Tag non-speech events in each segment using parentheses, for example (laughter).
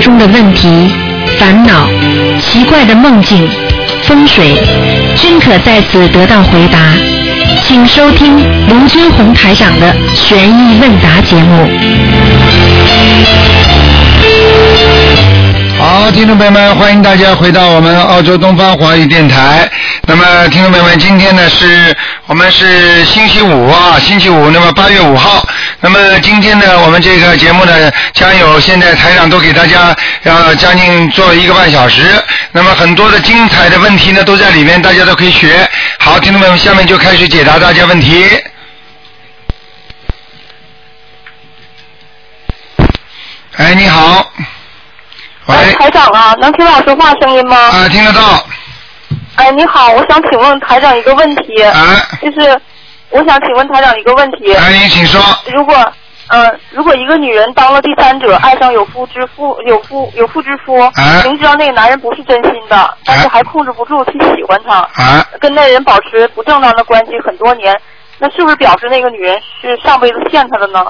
中的问题、烦恼、奇怪的梦境、风水，均可在此得到回答。请收听卢军红台长的悬疑问答节目。好，听众朋友们，欢迎大家回到我们澳洲东方华语电台。那么，听众朋友们，今天呢是我们是星期五啊，星期五，那么八月五号。那么今天呢，我们这个节目呢，将有现在台长都给大家要将近做一个半小时。那么很多的精彩的问题呢都在里面，大家都可以学。好，听众朋友们，下面就开始解答大家问题。哎，你好。喂。哎，台长啊，能听到我说话声音吗？啊，听得到。哎，你好，我想请问台长一个问题，啊。就是我想请问台长一个问题。哎，您请说。如果，呃、如果一个女人当了第三者，爱上有夫之妇，有夫有妇之夫，啊明知道那个男人不是真心的，但是还控制不住去喜欢他，啊，跟那人保持不正当的关系很多年，那是不是表示那个女人是上辈子欠他的呢？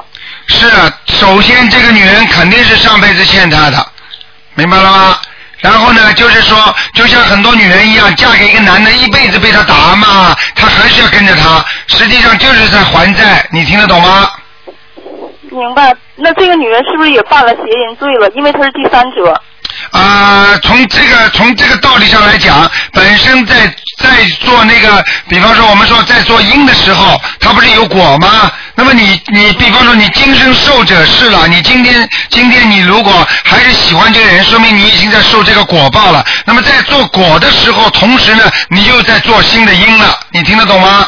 是啊，首先这个女人肯定是上辈子欠他的，明白了吗？然后呢，就是说，就像很多女人一样，嫁给一个男的，一辈子被他打骂，她还是要跟着他，实际上就是在还债，你听得懂吗？明白。那这个女人是不是也犯了邪淫罪了？因为她是第三者。啊、从这个从这个道理上来讲，本身在在做那个，比方说我们说在做因的时候，它不是有果吗？那么你你比方说你今生受者是了，你今天今天你如果还是喜欢这个人，说明你已经在受这个果报了。那么在做果的时候，同时呢，你又在做新的因了，你听得懂吗？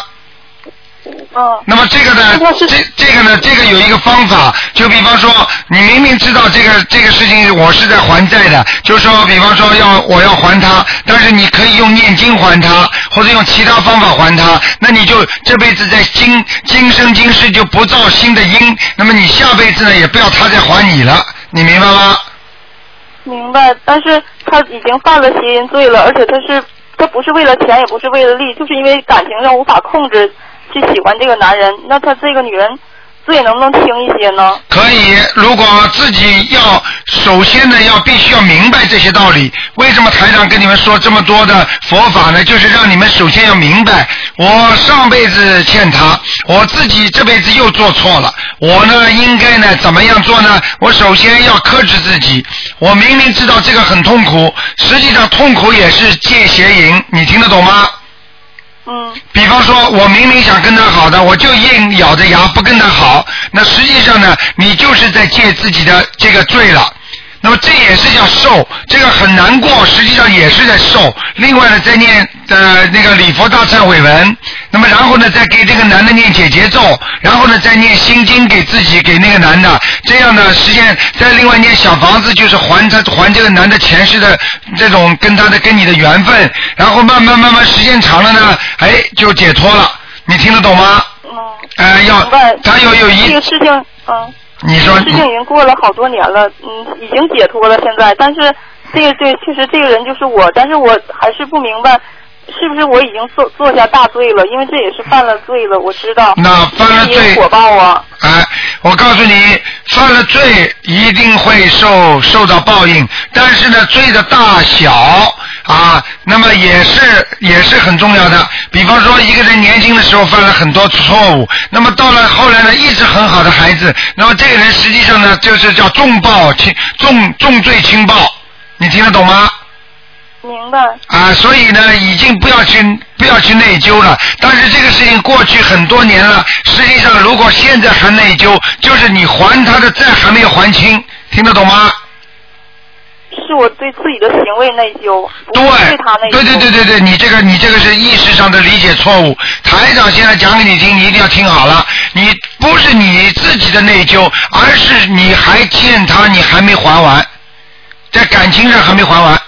嗯。那么这个呢，这这个呢，这个有一个方法，就比方说，你明明知道这个这个事情我是在还债的，就是说，比方说要我要还他，但是你可以用念经还他，或者用其他方法还他，那你就这辈子在今今生今世就不造新的因，那么你下辈子呢也不要他再还你了，你明白吗？明白，但是他已经犯了邪淫罪了，而且他是他不是为了钱，也不是为了利，就是因为感情上无法控制去喜欢这个男人。那他这个女人罪能不能轻一些呢？可以，如果自己要首先呢，要必须要明白这些道理。为什么台长跟你们说这么多的佛法呢？就是让你们首先要明白，我上辈子欠他，我自己这辈子又做错了，我呢应该呢怎么样做呢？我首先要克制自己。我明明知道这个很痛苦，实际上痛苦也是戒邪淫，你听得懂吗？嗯。比方说，我明明想跟他好的，我就硬咬着牙不跟他好，那实际上呢，你就是在借自己的这个罪了。那么这也是叫受，这个很难过，实际上也是在受。另外呢，再念呃那个礼佛大忏悔文，那么然后呢，再给这个男的念解结咒，然后呢再念心经给自己给那个男的，这样呢，实现再另外念小房子，就是还他还这个男的前世的这种跟他的跟你的缘分，然后慢慢慢慢时间长了呢，哎就解脱了，你听得懂吗？嗯。呃，要。他有有一这个事情，嗯。你说事情已经过了好多年了，嗯，已经解脱了现在，但是这个对，确实这个人就是我，但是我还是不明白，是不是我已经做做下大罪了？因为这也是犯了罪了，我知道。那犯了罪也有果报啊。哎，我告诉你，犯了罪一定会受受到报应，但是呢，罪的大小啊，那么也是也是很重要的。比方说，一个人年轻的时候犯了很多错误，那么到了后来呢，一直很好的孩子，那么这个人实际上呢，就是叫重报轻重重罪轻报，你听得懂吗？明白。啊，所以呢，已经不要去不要去内疚了。但是这个事情过去很多年了，实际上如果现在还内疚，就是你还他的债还没有还清，听得懂吗？是我对自己的行为内疚，对是对他内疚。对对对对对，你这个你这个是意识上的理解错误。台长现在讲给你听，你一定要听好了。你不是你自己的内疚，而是你还欠他，你还没还完，在感情上还没还完。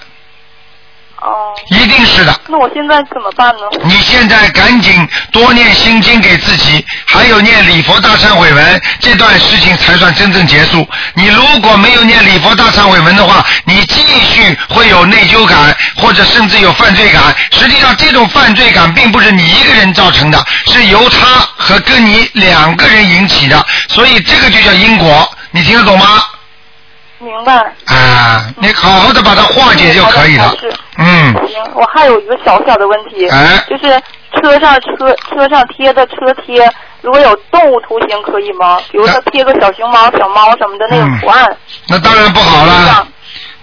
哦。一定是的。那我现在怎么办呢？你现在赶紧多念心经给自己，还有念礼佛大忏悔文，这段事情才算真正结束。你如果没有念礼佛大忏悔文的话，你继续会有内疚感，或者甚至有犯罪感。实际上，这种犯罪感并不是你一个人造成的，是由他和跟你两个人引起的，所以这个就叫因果。你听得懂吗？明白。啊，你好好的把它化解就可以了。是嗯，行，我还有一个小小的问题，哎就是车上车车上贴的车贴，如果有动物图形可以吗？比如说贴个小熊猫、小猫什么的那种图案。那当然不好了，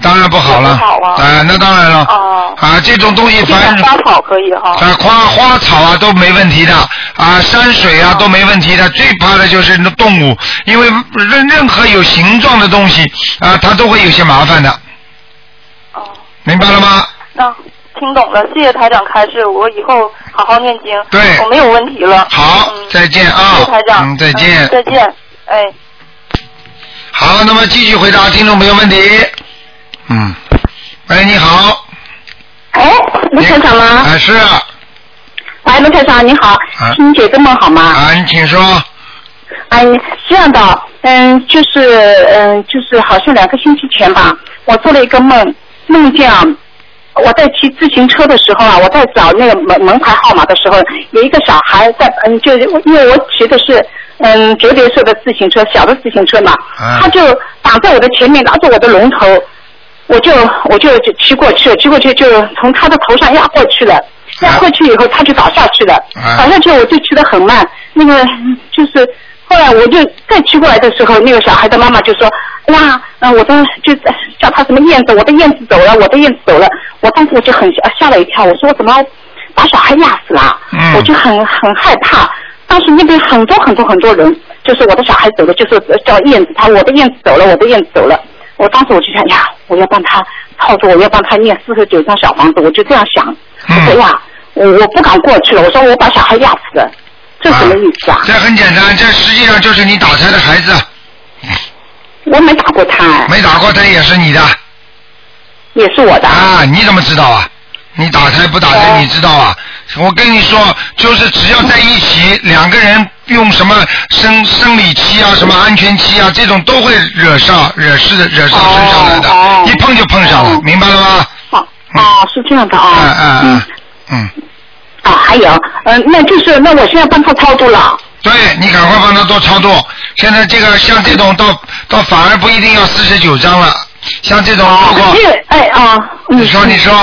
当然不好了。不好啊哎那当然了。哦。啊，这种东西贴凡点花草可以哈。啊，花花草啊都没问题的，啊，山水啊都没问题的，最怕的就是那动物，因为任任何有形状的东西啊，它都会有些麻烦的。哦。明白了吗？那听懂了，谢谢台长开示，我以后好好念经。对我没有问题了。好，再见啊。谢谢台长。嗯，再见。再见。哎。好，那么继续回答听众朋友问题。嗯，喂，你好。哎，卢台长吗？啊，是啊。喂，卢台长，你好，啊听姐个梦好吗？啊，你请说。哎，是这样的，嗯，就是嗯，就是好像两个星期前吧，我做了一个梦，梦见啊，我在骑自行车的时候啊，我在找那个门门牌号码的时候，有一个小孩在，嗯，就是因为我骑的是嗯折叠式的自行车，小的自行车嘛，啊他就挡在我的前面，拿着我的龙头，我就我就骑过去了，骑过去就从他的头上压过去了。压过去以后，他就倒下去了。啊倒下去，我就骑得很慢。那个就是后来我就再骑过来的时候，那个小孩的妈妈就说：“哎呀，嗯、我的就叫他什么燕子，我的燕子走了，我的燕子走了。”我当时我就很吓吓了一跳，我说我怎么把小孩压死了？嗯我就很很害怕。当时那边很多很多很多人，就是我的小孩走了，就是叫燕子，他我的燕子走了，我的燕子走了。我当时我就想呀，我要帮他操作，我要帮他念四十九张小房子，我就这样想。我说呀，我我不敢过去了，我说我把小孩压死了，这什么意思啊？这很简单，这实际上就是你打胎的孩子，我没打过胎，没打过胎也是你的。也是我的。啊，你怎么知道啊？你打胎不打胎，你知道啊？我跟你说，就是只要在一起，两个人用什么生生理期啊、什么安全期啊，这种都会惹上、惹事的、惹上身上来的，哦一碰就碰上了，明白了吗？哦哦，是这样的啊。嗯嗯嗯嗯，啊，还有，嗯、那就是那我现在帮他操作了。对你赶快帮他多操作。现在这个像这种到到反而不一定要四十九张了，像这种如果因为哎啊，你说你说，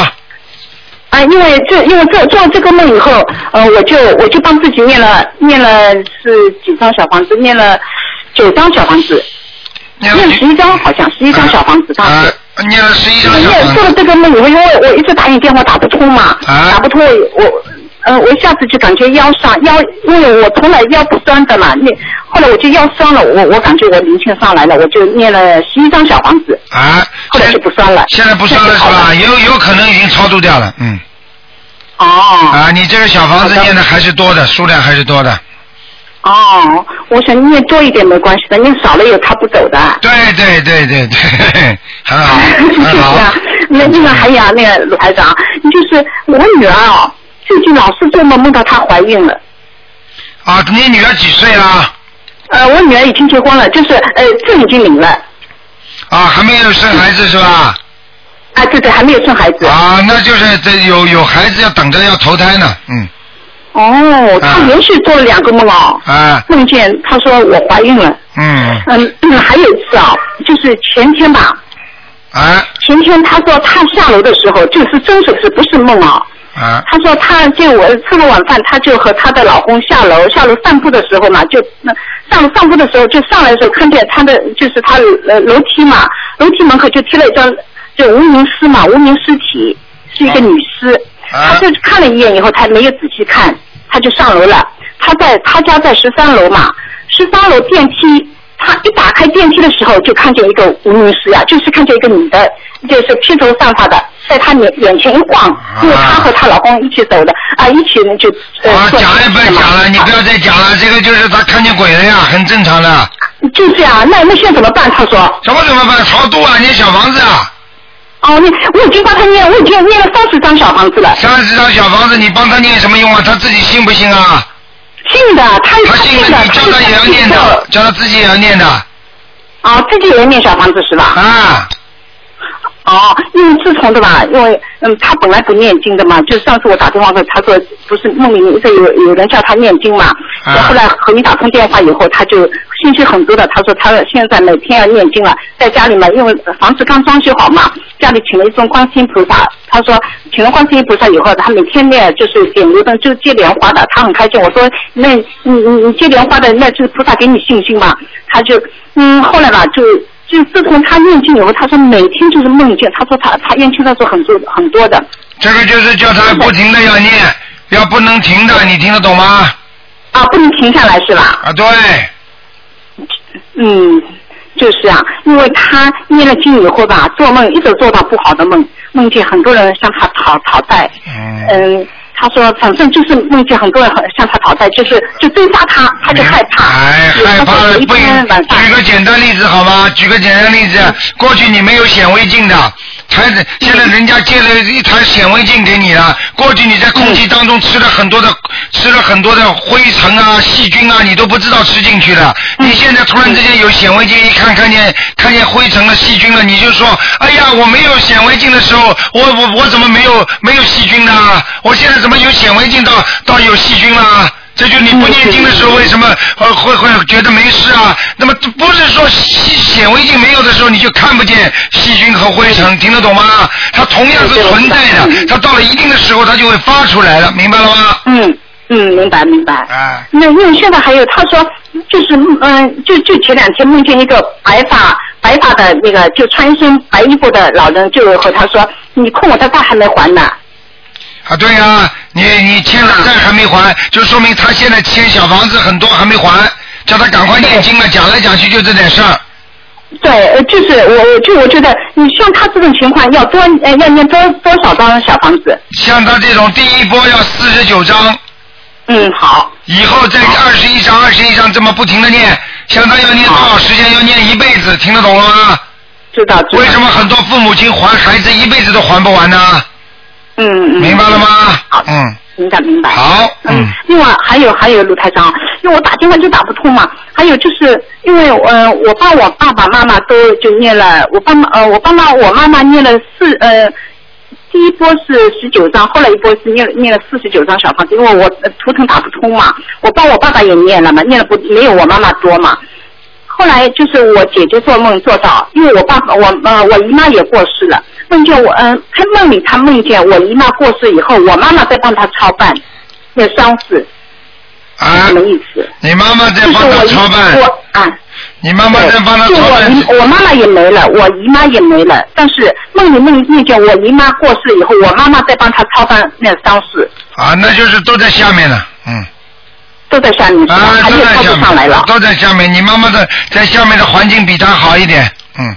啊，因为这因为做做了这个梦以后，呃，我就我就帮自己念了念了是几张小房子，念了九张小房子，念念十一张好像十一张小房子当时。啊，念了十一张因小房子做了这个梦以后，因为我一直打你电话打不通嘛，啊打不通我我呃我一下子就感觉腰上腰，因为我从来腰不酸的嘛，那后来我就腰酸了，我我感觉我灵性上来了，我就念了十一张小房子，啊，后来就不酸了。现在不酸了是吧？有有可能已经超度掉了，嗯。哦啊，你这个小房子念的还是多的，数量还是多的。哦，我想念多一点没关系的，念少了有他不走的。对对对对对，很好，很好。那那个还有啊，那个鲁台长，就是我女儿哦，最近老是做梦梦到她怀孕了。啊，你女儿几岁啊？呃，我女儿已经结婚了，就是呃证已经领了，啊，还没有生孩子是吧？啊对对，还没有生孩子。啊，那就是这有有孩子要等着要投胎呢，嗯，哦，她啊连续做了两个梦哦，啊，梦见他说我怀孕了。嗯，嗯，嗯还有一次啊，就是前天吧，啊。前天他说他下楼的时候，就是真实是不是梦啊？啊。她说他就我吃了晚饭，他就和她的老公下楼，下楼散步的时候嘛，就那上楼散步的时候就上来的时候看见他的就是他呃楼梯嘛，楼梯门口就贴了一张就无名尸嘛，无名尸体是一个女尸，啊她就看了一眼以后，他没有仔细看，他就上楼了。他在他家在十三楼嘛，十三楼电梯。他一打开电梯的时候，就看见一个无名尸呀，就是看见一个女的，就是披头散发的，在她眼眼前一晃，因为她和她老公一起走的，啊，一起呢就呃。啊，坐讲也不要讲了，你不要再讲了，这个就是他看见鬼了呀，很正常的。就是啊，那那现在怎么办？他说。怎么怎么办？超度啊，你小房子啊，哦，你我已经帮他念，我已经念了三十张小房子了。三十张小房子，你帮他念什么用啊？他自己信不信啊？信的，他他信的，你叫他也要念的，叫他自己也要念的。啊，自己也要念小房子是吧？啊，哦，因为自从对吧？因为嗯，他本来不念经的嘛，就是上次我打电话给他说，不是梦里面一直有有人叫他念经嘛，后后来和你打通电话以后，他就兴趣很多的。他说他现在每天要念经了，在家里嘛，因为房子刚装修好嘛，家里请了一尊观世音菩萨。他说请了观世音菩萨以后，他每天念就是点油灯，就接莲花的，他很开心。我说那你你你接莲花的，那就是菩萨给你信心嘛。他就嗯，后来吧就。就自从他念经以后，他说每天就是梦见，他说他他念经的时候很多很多的。这个就是叫他不停的要念，要不能停的，你听得懂吗？啊，不能停下来是吧？啊，对。嗯，就是啊，因为他念了经以后吧，做梦一直做到不好的梦，梦见很多人向他讨讨债。嗯。嗯。他说：“反正就是梦见很多人向他讨债，就是就追杀他，他就害怕。哎，害怕了不？举个简单例子好吗？举个简单例子，过去你没有显微镜的。”孩子，现在人家借了一台显微镜给你了。过去你在空气当中吃了很多的，吃了很多的灰尘啊、细菌啊，你都不知道吃进去了。你现在突然之间有显微镜一看，看见看见灰尘了、细菌了，你就说：哎呀，我没有显微镜的时候，我我我怎么没有没有细菌呢？我现在怎么有显微镜到到有细菌了？这就你不念经的时候，为什么呃会会觉得没事啊？那么不是说显微镜没有的时候你就看不见细菌和灰尘，听得懂吗？它同样是存在的，它到了一定的时候它就会发出来了，明白了吗？嗯嗯，明白明白。啊。那因为现在还有他说，就是嗯，就就前两天梦见一个白发白发的那个就穿一身白衣服的老人，就和他说：“你空我的债还没还呢。”啊，对呀，你你欠了债还没还，就说明他现在欠小房子很多还没还，叫他赶快念经了。讲来讲去就这点事儿。对，呃就是我，就我觉得，你像他这种情况，要多呃要念多多少张小房子？像他这种，第一波要四十九张。嗯，好。以后再二十一张，二十一张这么不停的念，像他要念多少时间？要念一辈子，听得懂了吗？知道。为什么很多父母亲还孩子一辈子都还不完呢？嗯嗯，明白了吗？好，嗯，明白明白。好，嗯。另外还有还有卢台长，因为我打电话就打不通嘛。还有就是因为呃，我帮我爸爸妈妈都就念了，我爸妈呃，我爸妈我妈妈念了四呃，第一波是十九张，后来一波是念念了四十九张小房子，因为我图腾打不通嘛。我帮我爸爸也念了嘛，念了不没有我妈妈多嘛。后来就是我姐姐做梦做到，因为我爸爸我呃我姨妈也过世了，梦见我嗯，他梦里他梦见我姨妈过世以后，我妈妈在帮他操办那丧事，什么意思？你妈妈在帮他操办？我啊，你妈妈在帮他操办？我我妈妈也没了，我姨妈也没了，但是梦里梦梦见我姨妈过世以后，我妈妈在帮他操办那丧事。啊，那就是都在下面了，嗯。都在下面，还有靠不上来了。都在下面，你妈妈的在下面的环境比他好一点，嗯。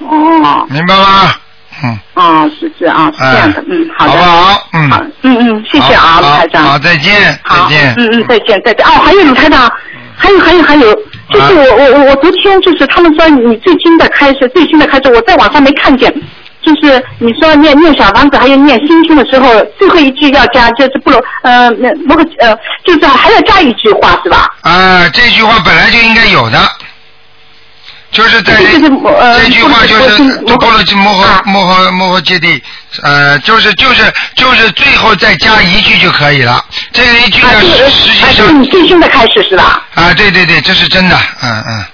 哦。明白吗？嗯。啊，是这样，是这样的，嗯，好的。好不好？嗯。好，嗯嗯，谢谢啊，卢台长。好，再见，再见。嗯嗯，再见，再见。哦，还有卢台长，还有还有还有，就是我我我我昨天就是他们说你最新的开始，最新的开始，我在网上没看见。就是你说念念小房子，还有念心经的时候，最后一句要加，就是不如呃那那个呃，就是还要加一句话是吧？啊，这句话本来就应该有的，就是在这句话就是摩诃摩诃摩诃摩诃揭谛，呃，就是就是就是最后再加一句就可以了。这一句呢，实际上你最新的开始是吧？啊，对对对，这是真的，嗯嗯。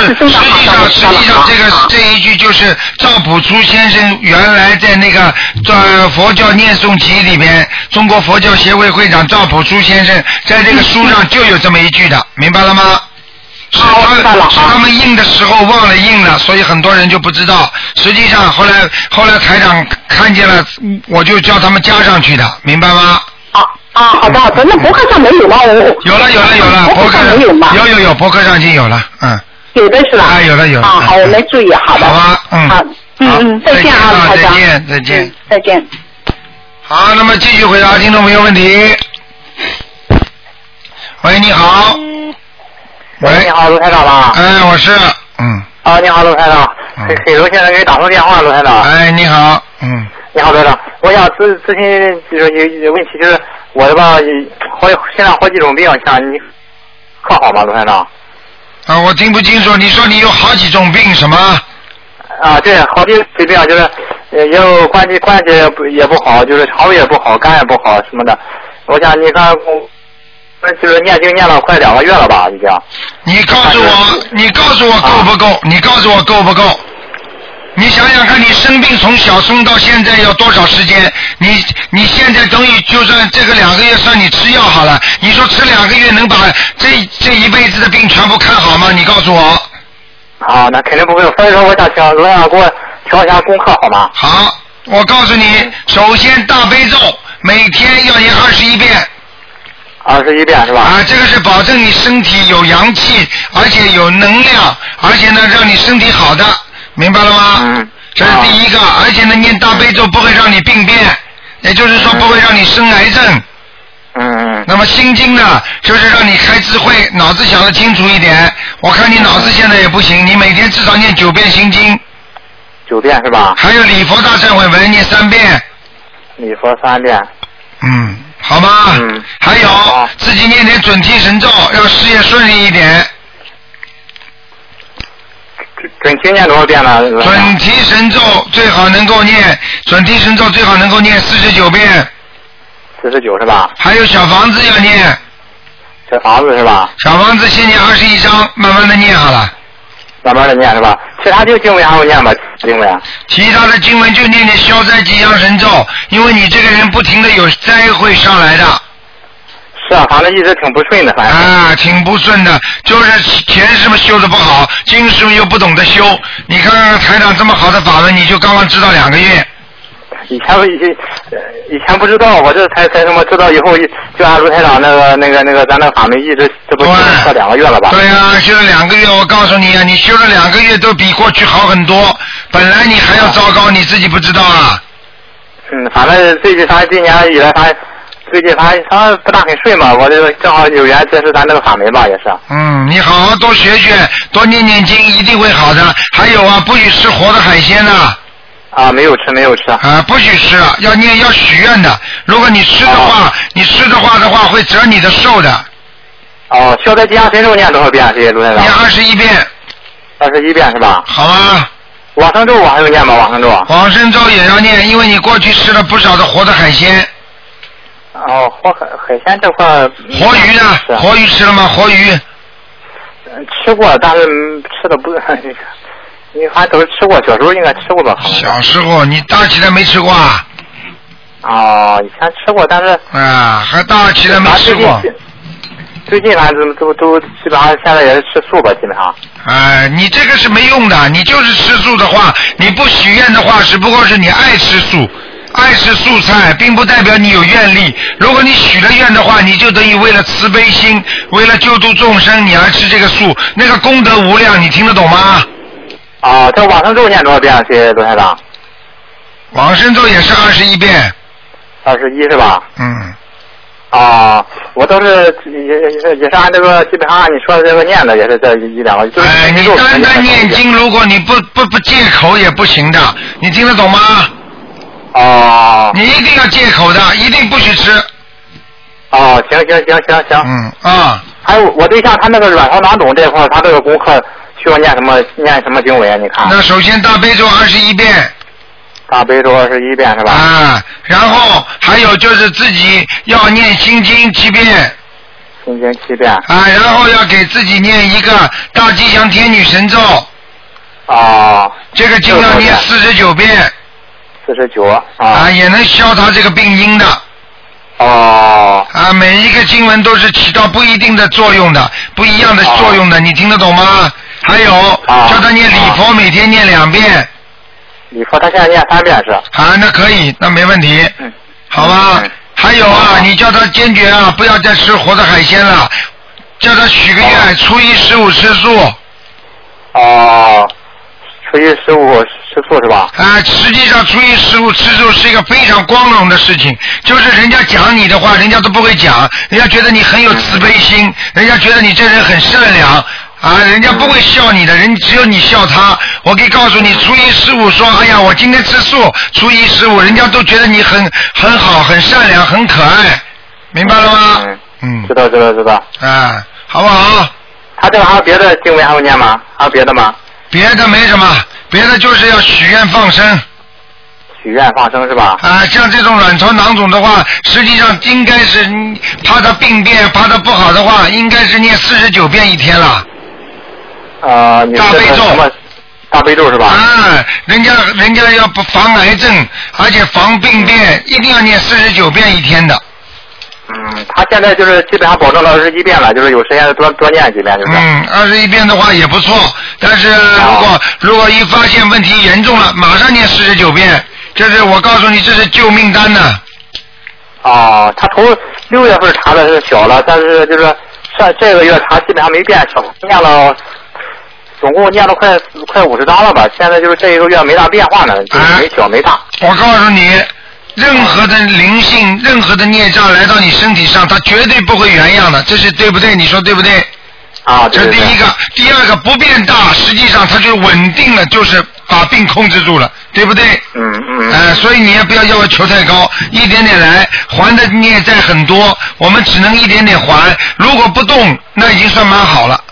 是实际上，实际上这个这一句就是赵朴初先生原来在那个《佛教念诵集》里边，中国佛教协会会长赵朴初先生在这个书上就有这么一句的，明白了吗？是他是他们印的时候忘了印了，所以很多人就不知道。实际上后来后来台长看见了，我就叫他们加上去的，明白吗？啊啊，好的好的，那博客上没有吗？我有了有了有了，博客上没有吗？有有有，博客上已经有了，嗯。有的是吧？啊，有的有。啊，好，我没注意，好的。好吧，嗯。好，嗯嗯，再见啊，再见，再见。再见。好，那么继续回答听众朋友问题。喂，你好。喂，你好，卢台长吧？哎，我是，嗯。啊，你好，卢台长。黑黑楼现在给你打通电话，卢台长。哎，你好，嗯。你好，台长，我想咨咨询就是有有问题，就是我的吧，好现在好几种病，像你可好吗，卢台长？啊，我听不清楚。你说你有好几种病，什么？啊，对，好几种病，就是也有关节关节不也不好，就是肠胃也不好，肝也不好什么的。我想你看，那就是念经念了快两个月了吧，已经。你告诉我，你告诉我够不够？你告诉我够不够？你想想看，你生病从小生到现在要多少时间？你你现在等于就算这个两个月算你吃药好了，你说吃两个月能把这这一辈子的病全部看好吗？你告诉我。啊，那肯定不会。所以说，我想请罗阳给我调一下功课好吗？好，我告诉你，首先大悲咒每天要念二十一遍。二十一遍是吧？啊，这个是保证你身体有阳气，而且有能量，而且呢让你身体好的，明白了吗？嗯。这是第一个，而且呢念大悲咒不会让你病变，也就是说不会让你生癌症。嗯嗯。那么心经呢，就是让你开智慧，脑子想得清楚一点。我看你脑子现在也不行，你每天至少念九遍心经。九遍是吧？还有礼佛大忏悔文念三遍。礼佛三遍。嗯，好吗？嗯。还有自己念点准提神咒，让事业顺利一点。准准提念多少遍了？准提神咒最好能够念，准提神咒最好能够念四十九遍。四十九是吧？还有小房子要念。小房子是吧？小房子先念二十一章，慢慢的念好了。慢慢的念是吧？其他就经文还要念吧？经文？其他的经文就念念消灾吉祥神咒，因为你这个人不停的有灾会上来的。是啊，反正一直挺不顺的，反正。啊，挺不顺的，就是前世嘛修的不好，今世又不懂得修。你看看台长这么好的法门，你就刚刚知道两个月。以前我以前以前不知道，我这才才什么知道以后，就按卢台长那个那个那个咱那个法门一直这不修两个月了吧？对呀、修了两个月，我告诉你啊，你修了两个月都比过去好很多。本来你还要糟糕，你自己不知道啊。嗯，反正最近他今年以来，他最近他他不大很顺嘛，我这个正好有缘结识咱那个法门吧，也是。嗯，你好好多学学，多念念经，一定会好的。还有啊，不许吃活的海鲜呐、啊，没有吃，没有吃。啊，不许吃，要念要许愿的。如果你吃的话，你吃的话的话会折你的寿的。哦，消灾吉祥神咒念多少遍？这些卢台长念。二十一遍，二十一遍是吧？好啊？往生咒我还有念吗？往生咒。往生咒也要念，因为你过去吃了不少的活的海鲜。哦，活海海鲜这块儿。活鱼呢？是活鱼吃了吗？活鱼。嗯吃过，但是嗯吃的不，(laughs) 你还都是吃过，小时候应该吃过吧？小时候你大起来没吃过啊？哦，以前吃过，但是啊，还大起来没吃过。最近反正都都基本上现在也是吃素吧，基本上。哎，你这个是没用的，你就是吃素的话，你不许愿的话，只不过是你爱吃素，爱吃素菜，并不代表你有愿力。如果你许了愿的话，你就等于为了慈悲心，为了救度众生，你而吃这个素，那个功德无量，你听得懂吗？啊，这往生咒念多少遍？谢谢罗台长。往生咒也是二十一遍，二十一是吧？嗯，啊，我都是也也是也是按这个基本上按你说的这个念的，也是这一一两个。就是哎，你单单念经，如果你不不不戒口也不行的，你听得懂吗？哦你一定要戒口的，一定不许吃。哦，行行行行行。嗯啊，还有我对象他那个卵巢囊肿这一块，他这个功课需要念什么念什么经文啊？你看，那首先大悲咒二十一遍。大悲咒二十一遍是吧？啊，然后还有就是自己要念心经七遍心经七遍。啊，然后要给自己念一个大吉祥天女神咒，啊，这个经要念四十九遍四十九啊。啊，也能消他这个病因的哦啊。每一个经文都是起到不一定的作用的，不一样的作用的，你听得懂吗？还有啊叫他念礼佛，每天念两遍礼佛他现在念三遍是。啊，那可以，那没问题，嗯。好吧嗯？还有啊，你叫他坚决啊，不要再吃活的海鲜了，叫他许个愿，初一十五吃素。哦，初一十五吃素是吧？啊，实际上初一十五吃素是一个非常光荣的事情，就是人家讲你的话，人家都不会讲，人家觉得你很有慈悲心，人家觉得你这人很善良。啊，人家不会笑你的，人只有你笑他。我可以告诉你，初一十五说，哎呀，我今天吃素，初一十五，人家都觉得你很很好、很善良、很可爱，明白了吗？嗯，嗯知，道知道知道。啊，好不好？他这个还有别的经文还会念吗？还有别的吗？别的没什么，别的就是要许愿放生。许愿放生是吧？啊，像这种卵巢囊肿的话，实际上应该是嗯怕它病变，怕它不好的话，应该是念四十九遍一天了。啊，大悲咒大悲咒是吧？啊，人家人家要不防癌症，而且防病变，一定要念四十九遍一天的。嗯，他现在就是基本上保证了二十一遍了，就是有时间多多念几遍就是。嗯，二十一遍的话也不错，但是如果如果一发现问题严重了，马上念四十九遍，这是我告诉你，这是救命单呢。哦，他从六月份查的是小了，但是就是上这个月查基本上没变小，念了总共念了快快五十张了吧？现在就是这一个月没大变化呢，就是没小没大。我告诉你，任何的灵性、任何的孽障来到你身体上，它绝对不会原样的，这是对不对？你说对不对？啊，这是第一个，第二个不变大，实际上它就稳定了，就是把病控制住了，对不对？嗯嗯。呃，所以你也不要要求太高，一点点来，还的孽债很多，我们只能一点点还。如果不动，那已经算蛮好了，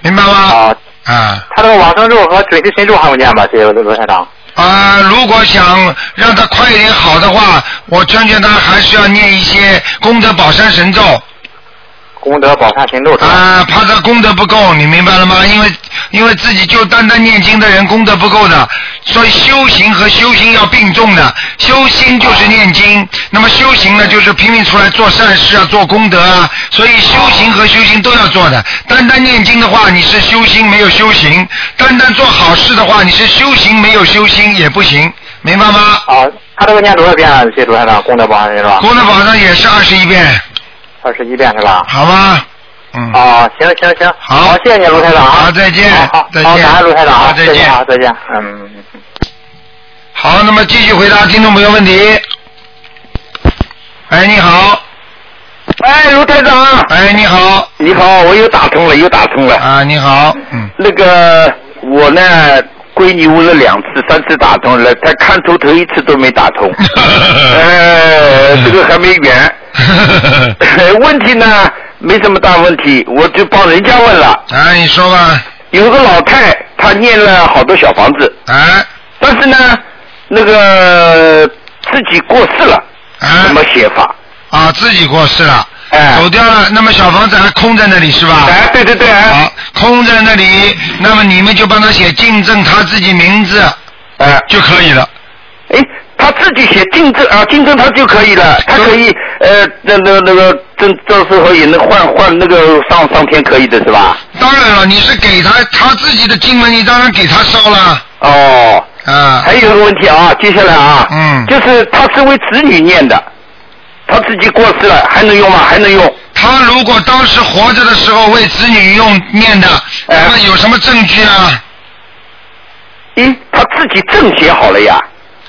明白吗？啊。啊。他这个往生咒和准提神咒还有念吧？这个罗台长。啊、如果想让他快一点好的话，我劝劝他还是要念一些功德宝山神咒。功德宝山神咒是吧？啊，怕他功德不够，你明白了吗？因为因为自己就单单念经的人功德不够的，所以修行和修行要并重的。修心就是念经，那么修行呢就是拼命出来做善事啊，做功德啊。所以修行和修行都要做的。单单念经的话，你是修心没有修行；单单做好事的话，你是修行没有修心也不行，明白吗？啊，他这个念多少遍啊？这罗台长功德宝上是吧？功德宝山也是二十一遍，二十一遍是吧？好吧？嗯。啊，行行行，好谢谢你卢台长啊，好再见好好再见好，感恩卢台长啊，再见啊，再见，嗯。好，那么继续回答听众朋友问题。哎，你好。哎，卢台长。哎，你好。你好，我又打通了，又打通了。啊，你好。嗯。那个我呢，闺女问了两次、三次打通了，她看图头一次都没打通。呃，(laughs) 这个还没圆。(laughs) 问题呢，没什么大问题，我就帮人家问了。啊，你说吧。有个老太，她念了好多小房子。哎。但是呢，那个自己过世了，啊怎么写法？啊，自己过世了。哎。走掉了，那么小房子还空在那里是吧？哎，对对对。好，空在那里，那么你们就帮他写竞证他自己名字，哎，就可以了。哎，他自己写竞争啊，竞争他就可以了，他可以呃，那那那个这这时候也能换换那个上上天可以的是吧？当然了，你是给他他自己的经文，你当然给他烧了。哦。啊。还有一个问题啊，接下来啊，嗯，就是他是为子女念的，他自己过世了还能用吗？还能用？他如果当时活着的时候为子女用念的，哎那么有什么证据啊？咦，他自己证写好了呀？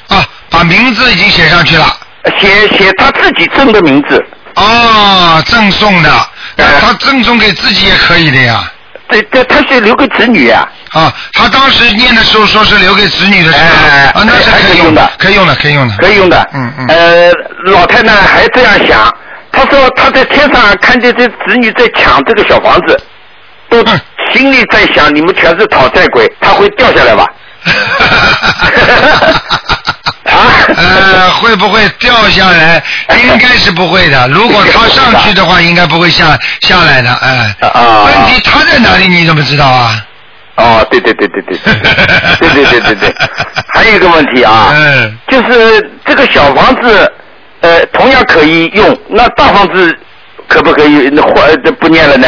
啊，把名字已经写上去了。写写他自己证的名字。哦，赠送的，那他赠送给自己也可以的呀。对对，他是留给子女呀。啊，他当时念的时候说是留给子女的是吧？哎啊，那是可以用的，可以用的，可以用的。可以用的。嗯嗯。呃，老太太还这样想，她说她在天上看见这子女在抢这个小房子，都心里在想你们全是讨债鬼，她会掉下来吧？(laughs) 啊？呃，会不会掉下来？应该是不会的。如果她上去的话，应该不会下下来的。哎、啊、问题她在哪里？你怎么知道啊？哦，对对对对对，对对对 (laughs) 对对，还有一个问题啊，嗯，就是这个小房子，呃，同样可以用，那大房子可不可以那或呃不念了呢？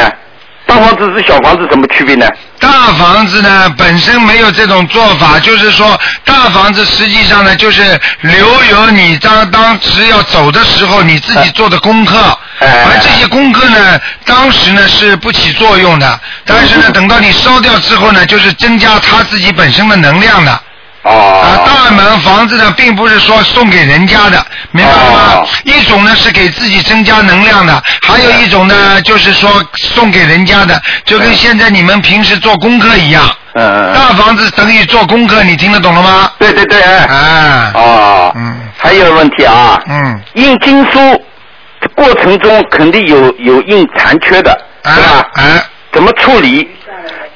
大房子是小房子什么区别呢？大房子呢本身没有这种做法，就是说大房子实际上呢就是留有你当当时要走的时候你自己做的功课，哎而这些功课呢当时呢是不起作用的，但是呢等到你烧掉之后呢，就是增加他自己本身的能量的。哦。啊，大门房子呢，并不是说送给人家的，明白了吗？哦一种呢是给自己增加能量的，还有一种呢就是说送给人家的，就跟现在你们平时做功课一样。嗯嗯嗯。大房子等于做功课，你听得懂了吗？对对对，哎。啊。哦。嗯。还有问题啊。嗯。印经书过程中肯定有有印残缺的，是吧？哎。怎么处理？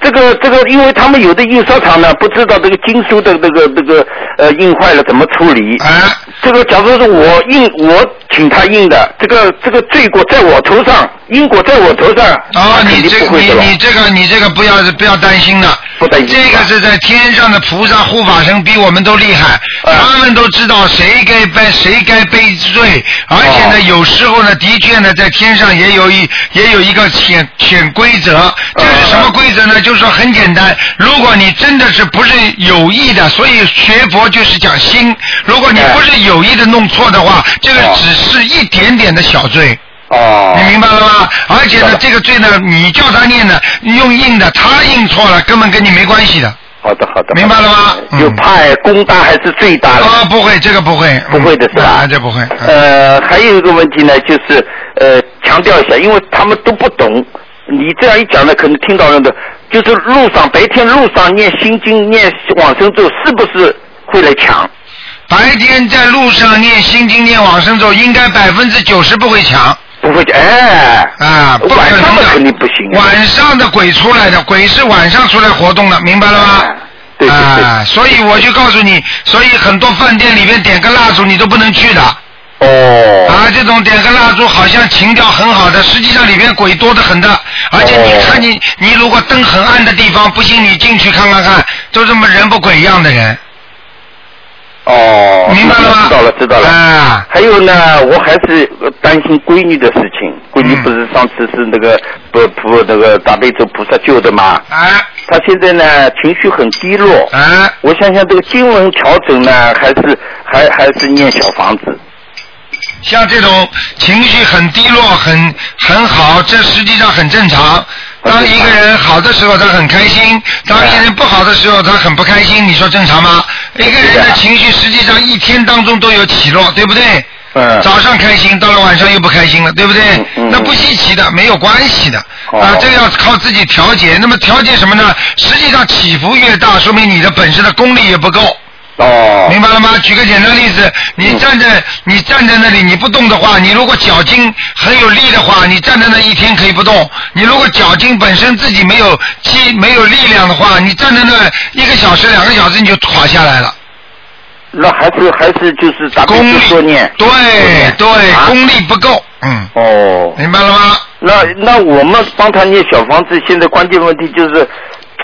这个这个，因为他们有的印刷厂呢，不知道这个经书的这个这个呃印坏了怎么处理。啊，这个假如说我印我请他印的，这个这个罪过在我头上，因果在我头上，哦，你这个你。你这个你这个不要不要担心了，不担心这个是在天上的菩萨护法神比我们都厉害，嗯他们都知道谁该背谁该背罪，而且呢，哦有时候呢，的确呢，在天上也有一也有一个潜潜规则，这是什么规则呢？就是说很简单，如果你真的是不是有意的，所以学佛就是讲心，如果你哎不是有意的弄错的话，这个哦只是一点点的小罪。哦，你明白了吗？而且呢这个罪呢，你叫他念的，用印的，他印错了，根本跟你没关系的。好的好的，明白了吗嗯就怕功大还是最大了？啊，不会，这个不会，不会的是吧啊，这不会。嗯呃，还有一个问题呢，就是呃，强调一下，因为他们都不懂，你这样一讲呢，可能听到人的，就是路上白天路上念心经、念往生咒，是不是会来抢？白天在路上念心经、念往生咒，应该百分之九十不会抢不会抢，哎，啊，不可晚上的能的。肯定不行。晚上的鬼出来的，鬼是晚上出来活动的，明白了吗？哎对对对，啊，所以我就告诉你，所以很多饭店里面点个蜡烛你都不能去的。哦，啊，这种点个蜡烛好像情调很好的，实际上里面鬼多的很的。而且你哦看你，你如果灯很暗的地方，不信你进去看看看，都这么人不鬼样的人，哦，明白了吗？知道了，知道了。啊，还有呢，我还是呃担心闺女的事情。闺女嗯不是上次是那个不不那个大悲咒菩萨救的吗？啊她现在呢情绪很低落。啊，我想想这个经文调整呢，还是还还是念小房子。像这种情绪很低落、很很好，这实际上很正常。当一个人好的时候，他很开心；当一个人不好的时候，他很不开心。你说正常吗？一个人的情绪实际上一天当中都有起落，对不对？嗯。早上开心，到了晚上又不开心了，对不对？那不稀奇的，没有关系的。哦啊，这个要靠自己调节。那么调节什么呢？实际上起伏越大，说明你的本身的功力也不够。哦。明白了吗？举个简单例子，你站在你站在那里你不动的话，你如果脚筋很有力的话，你站在那一天可以不动。你如果脚筋本身自己没有肌没有力量的话，你站在那一个小时两个小时你就垮下来了。那还是还是就是大悲功力多念。对对，啊功力不够，嗯，哦。明白了吗？那那我们帮他念小房子，现在关键问题就是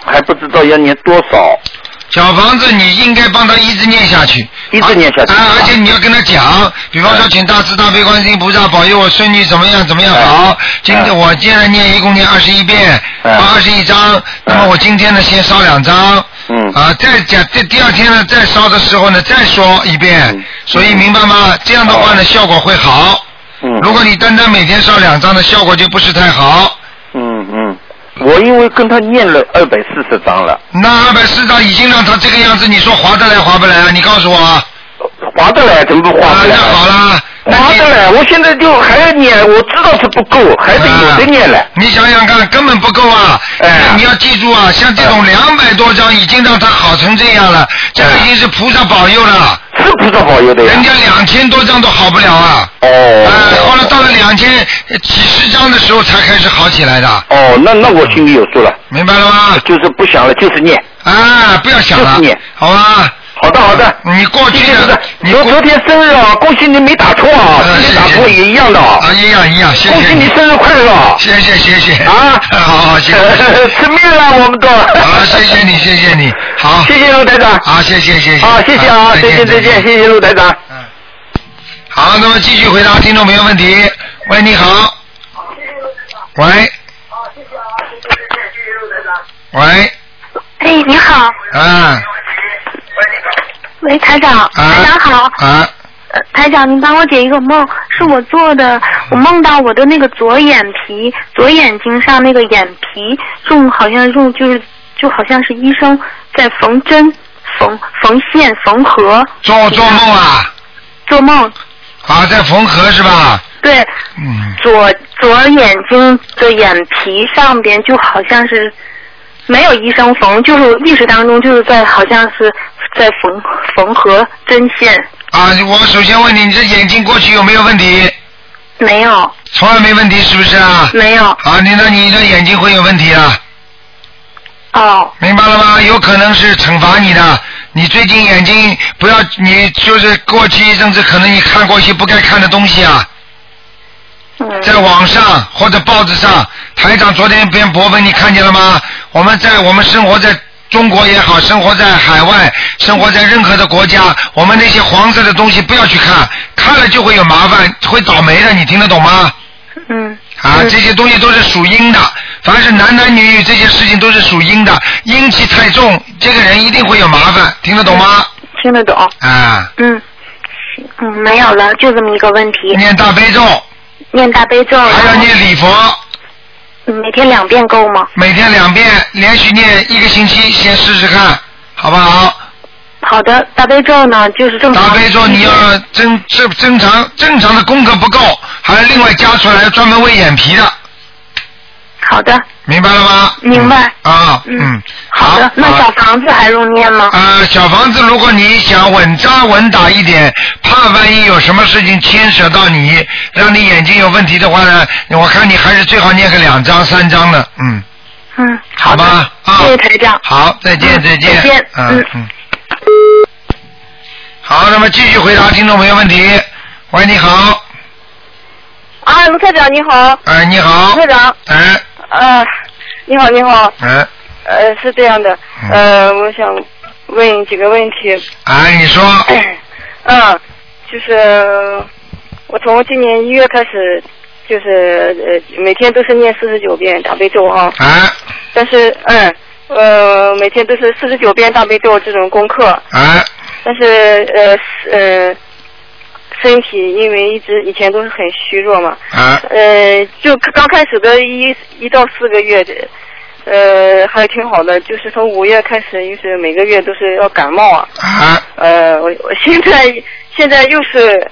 还不知道要念多少。小房子你应该帮他一直念下去，一直念下去啊！而且你要跟他讲，比方说嗯请大慈大悲观世音菩萨保佑我孙女怎么样怎么样嗯好。今天嗯我现在念一共念二十一遍，二十一章。那么我今天呢先烧两张，嗯啊再讲这第二天呢再烧的时候呢再说一遍嗯，所以明白吗？这样的话呢效果会好。嗯。如果你单单每天烧两张的效果就不是太好。嗯嗯，我因为跟他念了二百四十章了，那二百四十张已经让他这个样子，你说划得来划不来啊？你告诉我啊。划得来，怎么不划啊，不来？那好了，那你划得来，我现在就还要念，我知道是不够，还得有的念了。你想想看，根本不够啊！哎你要记住啊，像这种两百多张已经让他好成这样了，这个已经是菩萨保佑了。是菩萨保佑的呀。人家两千多张都好不了啊！哦。哎，后来到了两千几十张的时候才开始好起来的，哦，那那我心里有数了，明白了吗？就是不想了，就是念。啊，不要想了就是念，好吧？好的好的。你过去的谢谢的，你昨昨天生日啊，恭喜你没打错啊，呃今天打错也一样的啊。啊，一样一样，谢恭谢喜你生日快乐！谢谢谢谢啊好好谢谢，(laughs) (laughs) 吃面了，我们都。好谢谢你 (laughs) 谢谢你，好，谢谢陆台长。好谢谢谢谢，好，谢谢啊，再见再见，谢谢陆台长。嗯，好，那么继续回答听众朋友问题。喂，你好。喂。谢谢啊，谢谢谢谢陆台长喂，哎，你好，啊喂，台长，啊台长好，啊，呃，台长，您帮我解一个梦，是我做的，我梦到我的那个左眼皮，左眼睛上那个眼皮用好像用就是就好像是医生在缝针、缝缝线、缝合，做做梦啊，做梦，啊，在缝合是吧？对，嗯，左左眼睛的眼皮上边就好像是没有医生缝，就是意识当中就是在好像是在缝缝合针线，啊，我首先问你，你这眼睛过去有没有问题？没有从来没问题是不是啊？没有啊，你那你的眼睛会有问题啊？哦，明白了吗？有可能是惩罚你的。你最近眼睛不要，你就是过去一阵子，可能你看过一些不该看的东西啊。嗯。在网上或者报纸上，台长昨天一篇博文你看见了吗？我们在我们生活在中国也好，生活在海外，生活在任何的国家，我们那些黄色的东西不要去看，看了就会有麻烦，会倒霉的，你听得懂吗？嗯。啊，这些东西都是属阴的，凡是男男女女这些事情都是属阴的，阴气太重，这个人一定会有麻烦，听得懂吗？听得懂。啊，嗯，嗯，没有了，就这么一个问题。念大悲咒，念大悲咒。还要念礼佛，嗯每天两遍够吗？每天两遍，连续念一个星期，先试试看，好不好？好的，大悲咒呢，就是这么。大悲咒你要正正正常正常的功课不够，还要另外加出来专门为眼皮的，好的，明白了吗？明白。啊，嗯，好的，那小房子还用念吗？啊，小房子，如果你想稳扎稳打一点，怕万一有什么事情牵扯到你，让你眼睛有问题的话呢，我看你还是最好念个两张、三张的，嗯，嗯，好吧，啊，谢谢台长。好，再见，嗯再见，再见嗯嗯嗯。好，那么继续回答听众朋友问题。喂，你好，啊，卢科长你好。哎，你好卢科长。哎，啊，你好，你好。嗯，呃，是这样的，呃，我想问几个问题。啊，你说，嗯，(coughs) 就是我从今年一月开始，就是呃每天都是念四十九遍大悲咒啊。啊。但是嗯呃每天都是四十九遍大悲咒这种功课。啊。但是呃呃身体因为一直以前都是很虚弱嘛。啊。呃，就刚开始的一一到四个月，呃，还挺好的。就是从五月开始，就是每个月都是要感冒啊。啊。呃，我我现在现在又是，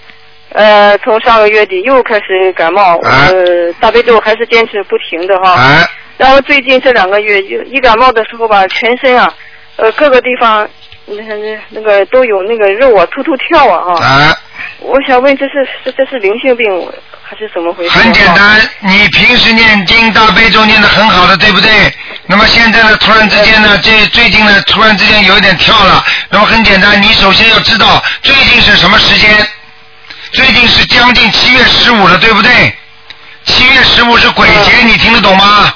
呃，从上个月底又开始感冒，呃，大悲咒还是坚持不停的哈。啊。然后最近这两个月，就一感冒的时候吧，全身啊，呃，各个地方，那那那个都有那个肉啊，突突跳啊哈。啊。我想问，这是这这是灵性病还是怎么回事？很简单，你平时念经大悲咒念的很好的，对不对？那么现在呢，突然之间呢，这最近呢，突然之间有一点跳了。那么很简单，你首先要知道最近是什么时间？最近是将近七月十五了，对不对？七月十五是鬼节，你听得懂吗？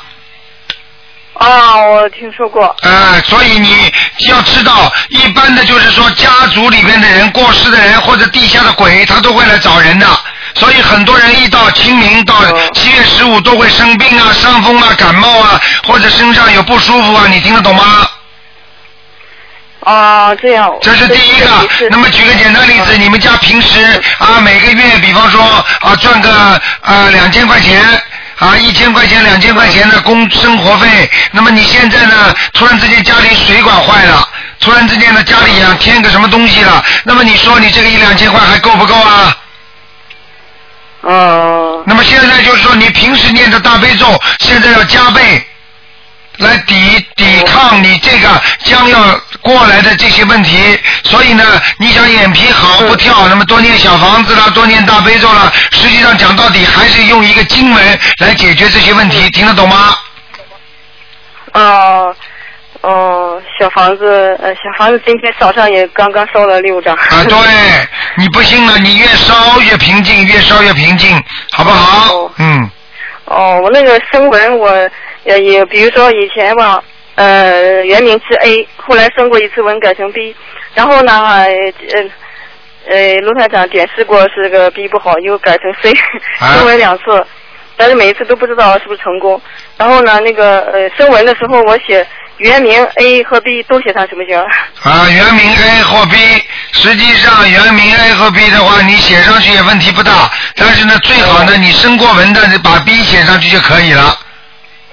啊，我听说过。啊，所以你要知道，一般的就是说家族里面的人过世的人或者地下的鬼，他都会来找人的。所以很多人一到清明到七月十五都会生病啊、伤风啊、感冒啊，或者身上有不舒服啊，你听得懂吗？啊，这样。这是第一个。那么举个简单例子，你们家平时啊每个月，比方说啊赚个啊两千块钱。啊，一千块钱、两千块钱的工生活费，那么你现在呢？突然之间家里水管坏了，突然之间呢家里想添个什么东西了，那么你说你这个一两千块还够不够啊？哦。那么现在就是说，你平时念的大悲咒，现在要加倍，来抵抵抗你这个将要过来的这些问题。所以呢，你想眼皮好不跳，那么多念小房子啦，多念大悲咒啦，实际上讲到底还是用一个经文来解决这些问题，听得懂吗？哦哦，小房子，呃，小房子今天早上也刚刚烧了六张。啊，对，你不信了，你越烧越平静，越烧越平静，好不好？嗯。哦，我那个声纹我也也，比如说以前吧，呃，原名是 A，后来升过一次文改成 B，然后呢，呃呃，卢台长点试过是个 B 不好，又改成 C，(laughs) 升文两次，但是每一次都不知道是不是成功。然后呢，那个呃升文的时候我写原名 A 和 B 都写上行不行？啊，原名 A 或 B，实际上原名 A 和 B 的话，你写上去也问题不大。但是呢，最好呢，你升过文的，把 B 写上去就可以了。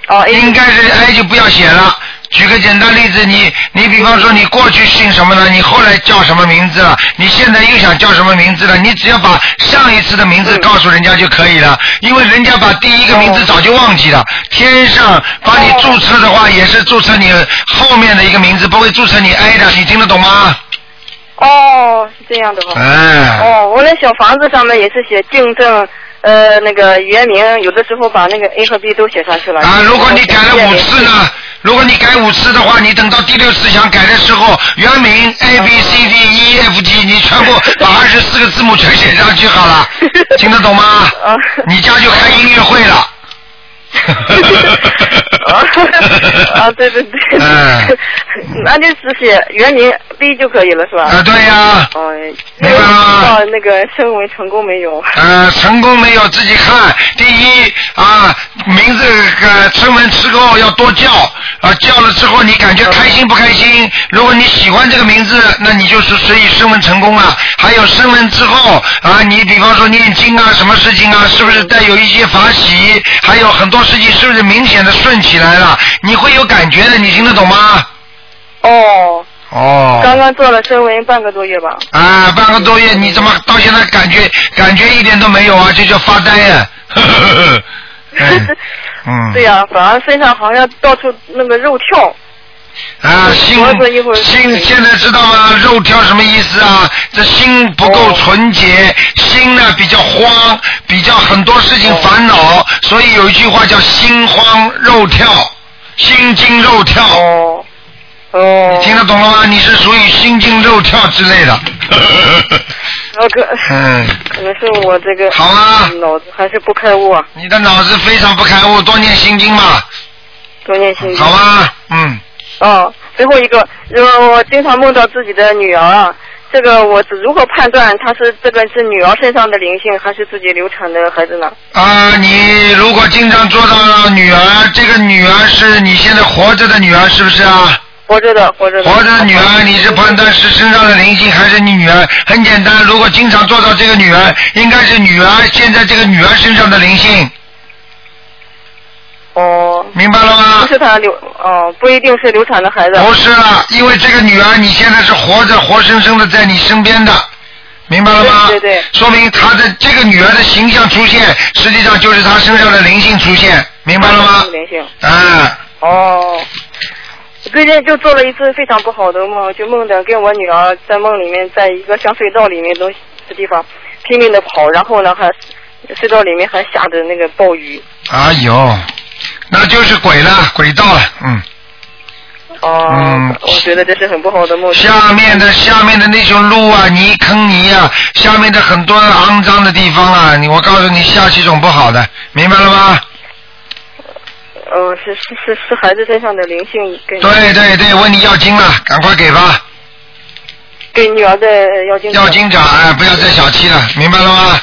哦，应该是 A 就不要写了。举个简单例子，你你比方说你过去姓什么呢？你后来叫什么名字了？你现在又想叫什么名字了？你只要把上一次的名字告诉人家就可以了，因为人家把第一个名字早就忘记了。天上把你注册的话，也是注册你后面的一个名字，不会注册你 A 的，你听得懂吗？哦，是这样的吧。哎哦，我那小房子上面也是写订正，呃，那个原名，有的时候把那个 A 和 B 都写上去了。啊，如果你改了五次呢，如果你改五次的话，你等到第六次想改的时候，原名 A B C D E F G，你全部把二十四个字母全写上去好了，(laughs) 听得懂吗？你家就开音乐会了。(laughs) 啊，对对对，(laughs) 嗯那就只写原名 B 就可以了，是吧？啊，对呀。哦，明白了吗不知道那个升为成功没有？呃，成功没有自己看。第一啊，名字呃声纹之后要多叫啊，叫了之后你感觉开心不开心？如果你喜欢这个名字，那你就是所以声纹成功了。还有声纹之后啊，你比方说念经啊，什么事情啊，是不是带有一些法喜？还有很多事情是不是明显的顺起来了？你会有感觉的，你听得懂吗？哦，哦。刚刚做了升温半个多月吧。啊，半个多月，你怎么到现在感觉感觉一点都没有啊？这叫发呆呀、嗯 (laughs) (laughs) 嗯。对呀、反而身上好像到处那个肉跳。啊，心心现在知道吗？肉跳什么意思啊？这心不够纯洁，心呢比较慌，比较很多事情烦恼，所以有一句话叫心慌肉跳，心惊肉跳。哦。哦。你听得懂了吗？你是属于心惊肉跳之类的。(laughs) 那个嗯。可能是我这个好啊脑子还是不开悟啊，你的脑子非常不开悟，多念心经嘛。多念心经。好啊，嗯。哦，最后一个，呃，我经常梦到自己的女儿啊，这个我是如何判断她是这个是女儿身上的灵性，还是自己流产的孩子呢？啊，你如果经常做到女儿，这个女儿是你现在活着的女儿，是不是啊？活着的，活着的。活着的女儿，你是判断是身上的灵性还是你女儿？很简单，如果经常做到这个女儿，应该是女儿现在这个女儿身上的灵性。哦。明白了吗？不是她流，哦，不一定是流产的孩子。不是了，因为这个女儿你现在是活着、活生生的在你身边的，明白了吗？对对对。说明她的这个女儿的形象出现，实际上就是她身上的灵性出现，明白了吗？灵性。啊。哦。最近就做了一次非常不好的梦，就梦着跟我女儿在梦里面，在一个像隧道里面东西的地方拼命的跑，然后呢还隧道里面还下着那个暴雨。哎呦，那就是鬼了，鬼道了，嗯。哦。嗯。我觉得这是很不好的梦。下面的下面的那种路啊，泥坑泥啊，下面的很多肮脏的地方啊，你我告诉你，下几种不好的，明白了吗？呃，是是是是孩子身上的灵性跟对对对，问你要经了，赶快给吧。给女儿的要经。要经者，哎，不要再小气了，明白了吗？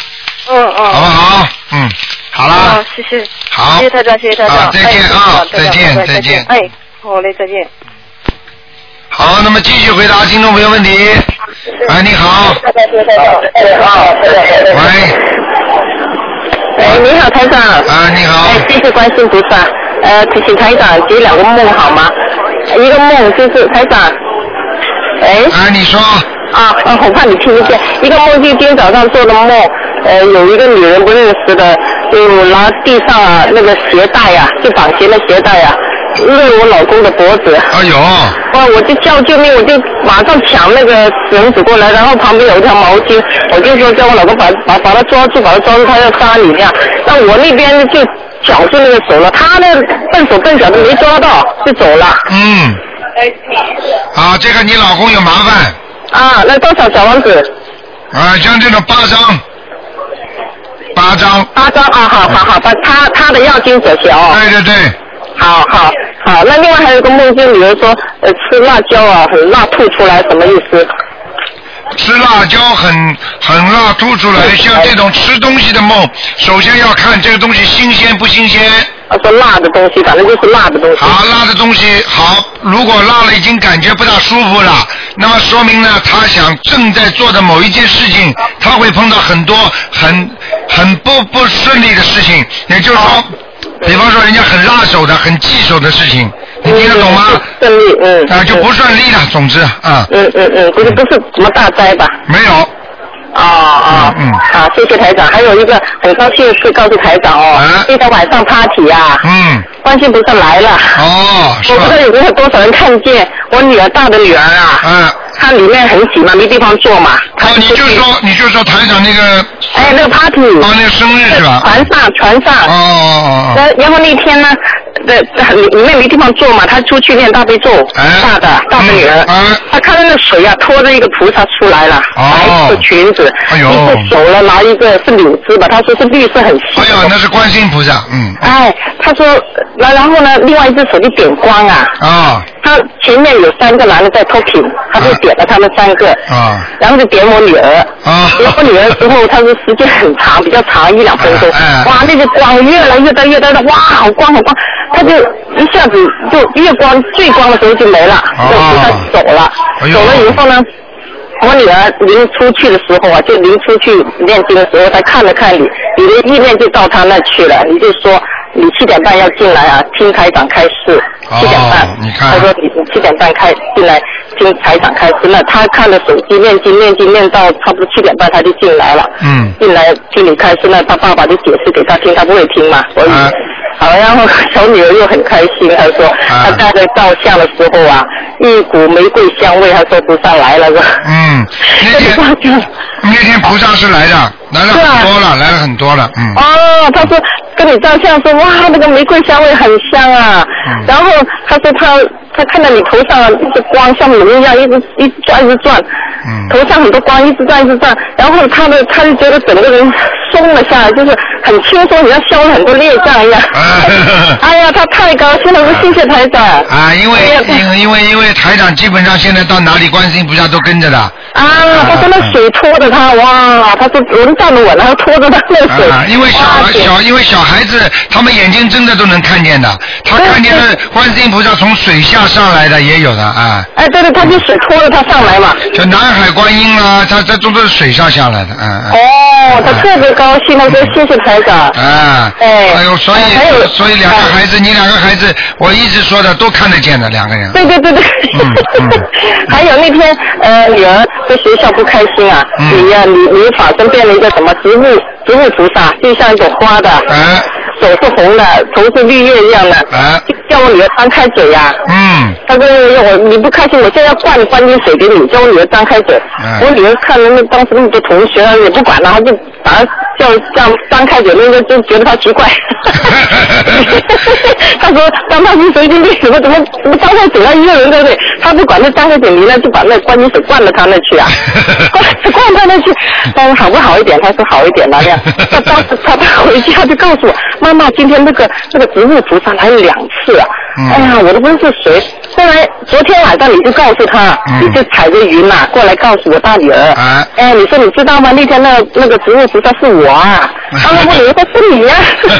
嗯嗯。好不好？嗯，好了。啊，谢谢。好谢谢台长，谢谢台长。啊再见哎啊再见再再见哎，好嘞，再见。好，那么继续回答听众朋友问题。哎，你好。喂。哎，你好，台长。啊，你好。哎，谢谢关心菩萨。呃，提醒台长解两个梦好吗？一个梦就是台长。哎。啊，你说。啊，啊我怕你听不见。一个梦就今天早上做的梦，呃，有一个女人不认识的，就拿地上啊那个鞋带呀、就绑鞋的鞋带呀、勒我老公的脖子。哎呦。哇！我就叫救命，我就马上抢那个绳子过来，然后旁边有一条毛巾，我就说叫我老公把把把他抓住，把他抓住，他要杀你这样。那我那边就绞住那个手了，他那笨手笨脚的没抓到，就走了。嗯。啊，这个你老公有麻烦。啊，那多少小王子？啊，像这种八张。八张。八张啊，好好好，把他他的要经者小。对对对。好好好，那另外还有一个梦境，比如说呃吃辣椒啊，很辣吐出来，什么意思？吃辣椒很很辣吐出来，像这种吃东西的梦，首先要看这个东西新鲜不新鲜。他说辣的东西，反正就是辣的东西。好，辣的东西好，如果辣了已经感觉不大舒服了，那么说明呢，他想正在做的某一件事情，他会碰到很多很很不不顺利的事情，也就是说，比方说人家很辣手的、很棘手的事情，你听得懂吗？顺利，嗯。啊，就不顺利了，总之啊。嗯嗯嗯，不是不是什么大灾吧？没有。哦哦，嗯，好，谢谢台长。还有一个很高兴是告诉台长哦，今天晚上 party 啊，嗯，观世菩萨来了。哦，我不知道有没有多少人看见我女儿大的女儿啊，嗯，她里面很挤嘛，没地方坐嘛。哦，你就说你就说台长那个。哎，那个 party。哦，那个生日是吧？船上船上。哦哦哦。然然后那天呢，的里里面没地方坐嘛，他出去念大悲咒，大的大的女儿，他看到那水啊，拖着一个菩萨出来了，白色裙子，一个手了拿一个是柳枝吧，他说是绿色很细。哎呦，那是观世音菩萨，嗯。哎，他说，那然后呢，另外一只手就点光啊，啊他前面有三个男的在偷品，他就点了他们三个，啊然后就点我女儿，啊！点我女儿之后，他说时间很长，比较长一两分钟，哎哇，那个光越来越大越大的，哇，好光好光，他就一下子就月光最光的时候就没了，哦。那菩萨走了，哎走了以后呢。我女儿临出去的时候啊，就临出去念经的时候，她看了看你，你的意念就到他那去了，你就说你七点半要进来啊，听台长开示，七点半，你看。他说你你七点半开进来听台长开示，那他看了手机念经念经念到差不多七点半，他就进来了，嗯。进来听你开示，那他爸爸就解释给他听，他不会听嘛，所以。好，然后小女儿又很开心，她说她带着照相的时候啊，一股玫瑰香味，她说菩萨来了，是？嗯，那天 (laughs) 那天菩萨是来的，来了很多了，来了很多了，嗯。哦，她说跟你照相说哇，那个玫瑰香味很香啊。嗯。然后她说她她看到你头上一直光像龙一样，一直一直转一直转，嗯。头上很多光一直转一直转，然后她的她就觉得整个人松了下来，就是很轻松，你要消了很多孽障一样。(laughs) (laughs) 哎呀，他太高兴了，谢谢台长。啊，因为因为因为因为台长基本上现在到哪里观世音菩萨都跟着的。啊，他说那水拖着他，哇，他说我都站不稳了，他拖着他那水。啊，因为小孩小，因为小孩子他们眼睛睁着都能看见的，他看见了观世音菩萨从水下上来的也有的啊。哎，对对，他就水拖着他上来嘛。就南海观音啊，他这都是水上下来的，嗯嗯。哦，他特别高兴，他说谢谢台长。啊，哎哎呦，所以所以两个孩子，你两个孩子，我一直说的都看得见的两个人。对对对对。嗯嗯 (laughs) 还有那天呃，女儿在学校不开心啊，嗯你呀、你你法身变了一个什么植物植物菩萨，就像一朵花的，哎手是红的，头是绿叶一样的，哎就叫我女儿张开嘴呀、嗯，他说我你不开心，我现在要灌关进水给你，叫我女儿张开嘴。嗯我女儿看了那当时那么多同学，也不管了，她就把她叫这样张开嘴，那个就觉得她奇怪。(laughs) 他说当他是神经病，怎么怎么怎么张开嘴了一个人对不对？他不管那张开嘴，你呢就把那关进水灌到他那去啊，(laughs) 灌灌他那去。但是好不好一点？他说好一点了呀。他当时他他回家就告诉我，妈妈今天那个那个植物菩萨来了两次啊。嗯哎呀，我都不知道是谁。后来昨天晚上你就告诉他，嗯你就踩着云呐、过来告诉我大女儿。哎哎，你说你知道吗？那天那那个植物菩萨是我啊。啊，我以为他是你呀、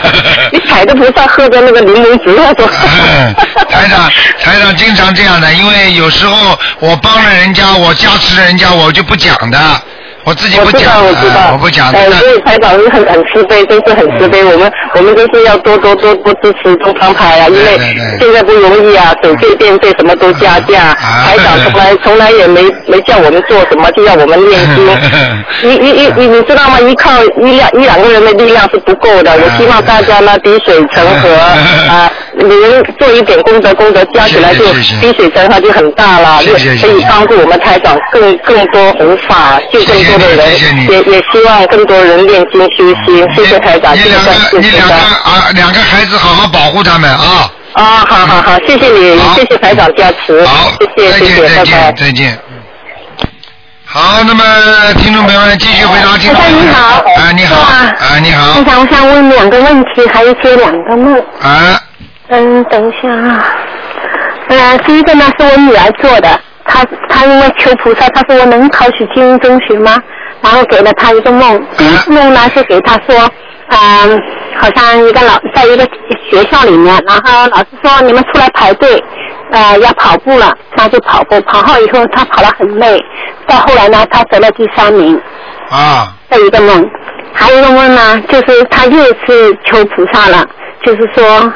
(laughs) 你踩着菩萨喝着那个柠檬汁，他说。嗯，台长，(laughs) 台长经常这样的，因为有时候我帮了人家，我加持了人家，我就不讲的，我自己不讲，我知道，我知道，啊我不讲的。哎，所以台长是很很慈悲，真是很慈悲。我们我们都是要多多多多支持，多帮台啊，因为现在不容易啊，水费电费什么都加价，台长从来从来也没没叫我们做什么，就要我们念经。(laughs) 你你你你你知道吗？依靠一两一两个人的力量是不够的。我希望大家呢滴水成河 (laughs) 啊，你们做一点功德，功德加起来就滴水成河就很大了，就可以帮助我们台长更更多弘法，救更多的人，也也希望更多人念经修心。谢谢台长，谢谢谢谢谢的。啊，两个孩子好好保护他们啊！啊，好好好，谢谢你，谢谢台长加持，谢谢谢谢，拜拜。再见，再见。好，那么听众朋友们继续回答听众朋友们。你好啊，你好，啊，你好台，长，我想问两个问题，还有接两个梦。啊，嗯，等一下啊。嗯，第一个呢是我女儿做的，她她因为求菩萨，她说我能考取精英中学吗？然后给了她一个梦，第一个梦呢是给她说，嗯、好像一个老在一个学校里面，然后老师说你们出来排队，呃，要跑步了，那就跑步，跑好以后她跑得很累，到后来呢她得了第三名，啊，这一个梦，还有一个梦呢，就是她又一次求菩萨了，就是说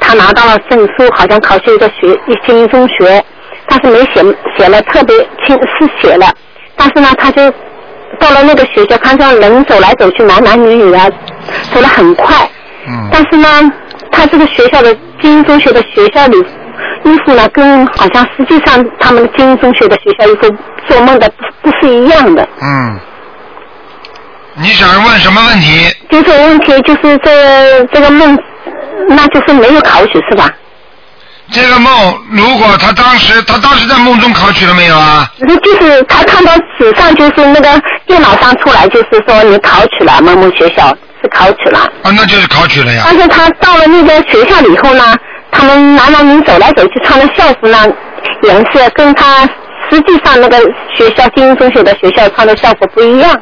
他拿到了证书，好像考去一个学一精英中学，但是没写写了特别清是写了，但是呢他就到了那个学校，看到人走来走去，男男女女啊，走得很快，嗯，但是呢，他这个学校的精英中学的学校里衣服呢，跟好像实际上他们精英中学的学校衣服做梦的不不是一样的。嗯，你想问什么问题？就是问题就是这这个梦那就是没有考取是吧？这个梦，如果他当时他当时在梦中考取了没有啊？那就是他看到纸上就是那个电脑上出来，就是说你考取了某某学校是考取了，啊，那就是考取了呀。但是他到了那个学校了以后呢，他们男男女走来走去穿的校服呢颜色跟他实际上那个学校精英中学的学校穿的校服不一样。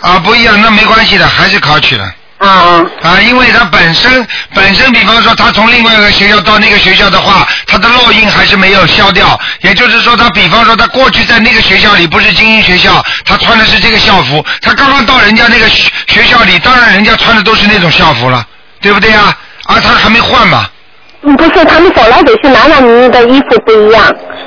啊，不一样，那没关系的，还是考取了。嗯啊，因为他本身本身，比方说他从另外一个学校到那个学校的话，他的烙印还是没有消掉。也就是说，他比方说他过去在那个学校里不是精英学校，他穿的是这个校服，他刚刚到人家那个学学校里，当然人家穿的都是那种校服了，对不对呀？啊，他还没换嘛。嗯，不是，他们走来走去，男男女女的衣服不一样，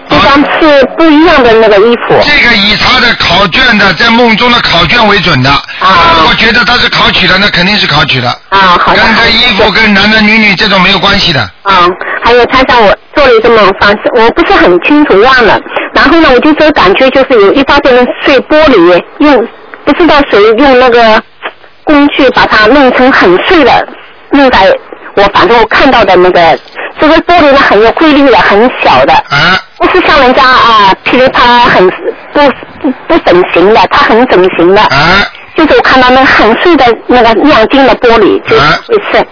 一般是不一样的那个衣服。这个以他的考卷的在梦中的考卷为准的。啊。如果觉得他是考取的，那肯定是考取的。啊，好的。跟这衣服跟男男女女这种没有关系的。啊，还有他让我做了一个梦，反正我不是很清楚忘了。然后呢，我就说感觉就是有一大堆人碎玻璃，用不知道谁用那个工具把它弄成很碎的，弄在我反正我看到的那个这个玻璃呢很有规律的，很小的，啊。不是像人家啊噼里啪啦很不不不整形的，它很整形的，啊。就是我看到那很碎的那个亮晶的玻璃，就是会碎，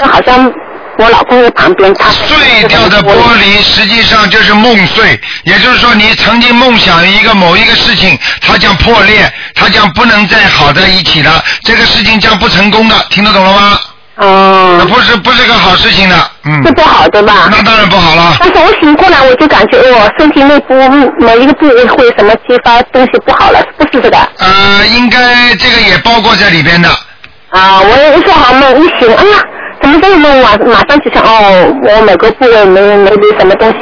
就好像我老公在旁边，他碎掉的玻璃实际上就是梦碎，也就是说你曾经梦想一个某一个事情，它将破裂，它将不能再好在一起了，这个事情将不成功的，听得懂了吗？哦。那不是不是个好事情的，嗯。这不好对吧？那当然不好了。但是我醒过来，我就感觉我身体内部某一个部位会什么激发东西不好了，不是这个。呃，应该这个也包括在里边的。啊，我一做好梦一醒，哎呀，怎么这么梦马马上就想哦，我某个部位没没没什么东西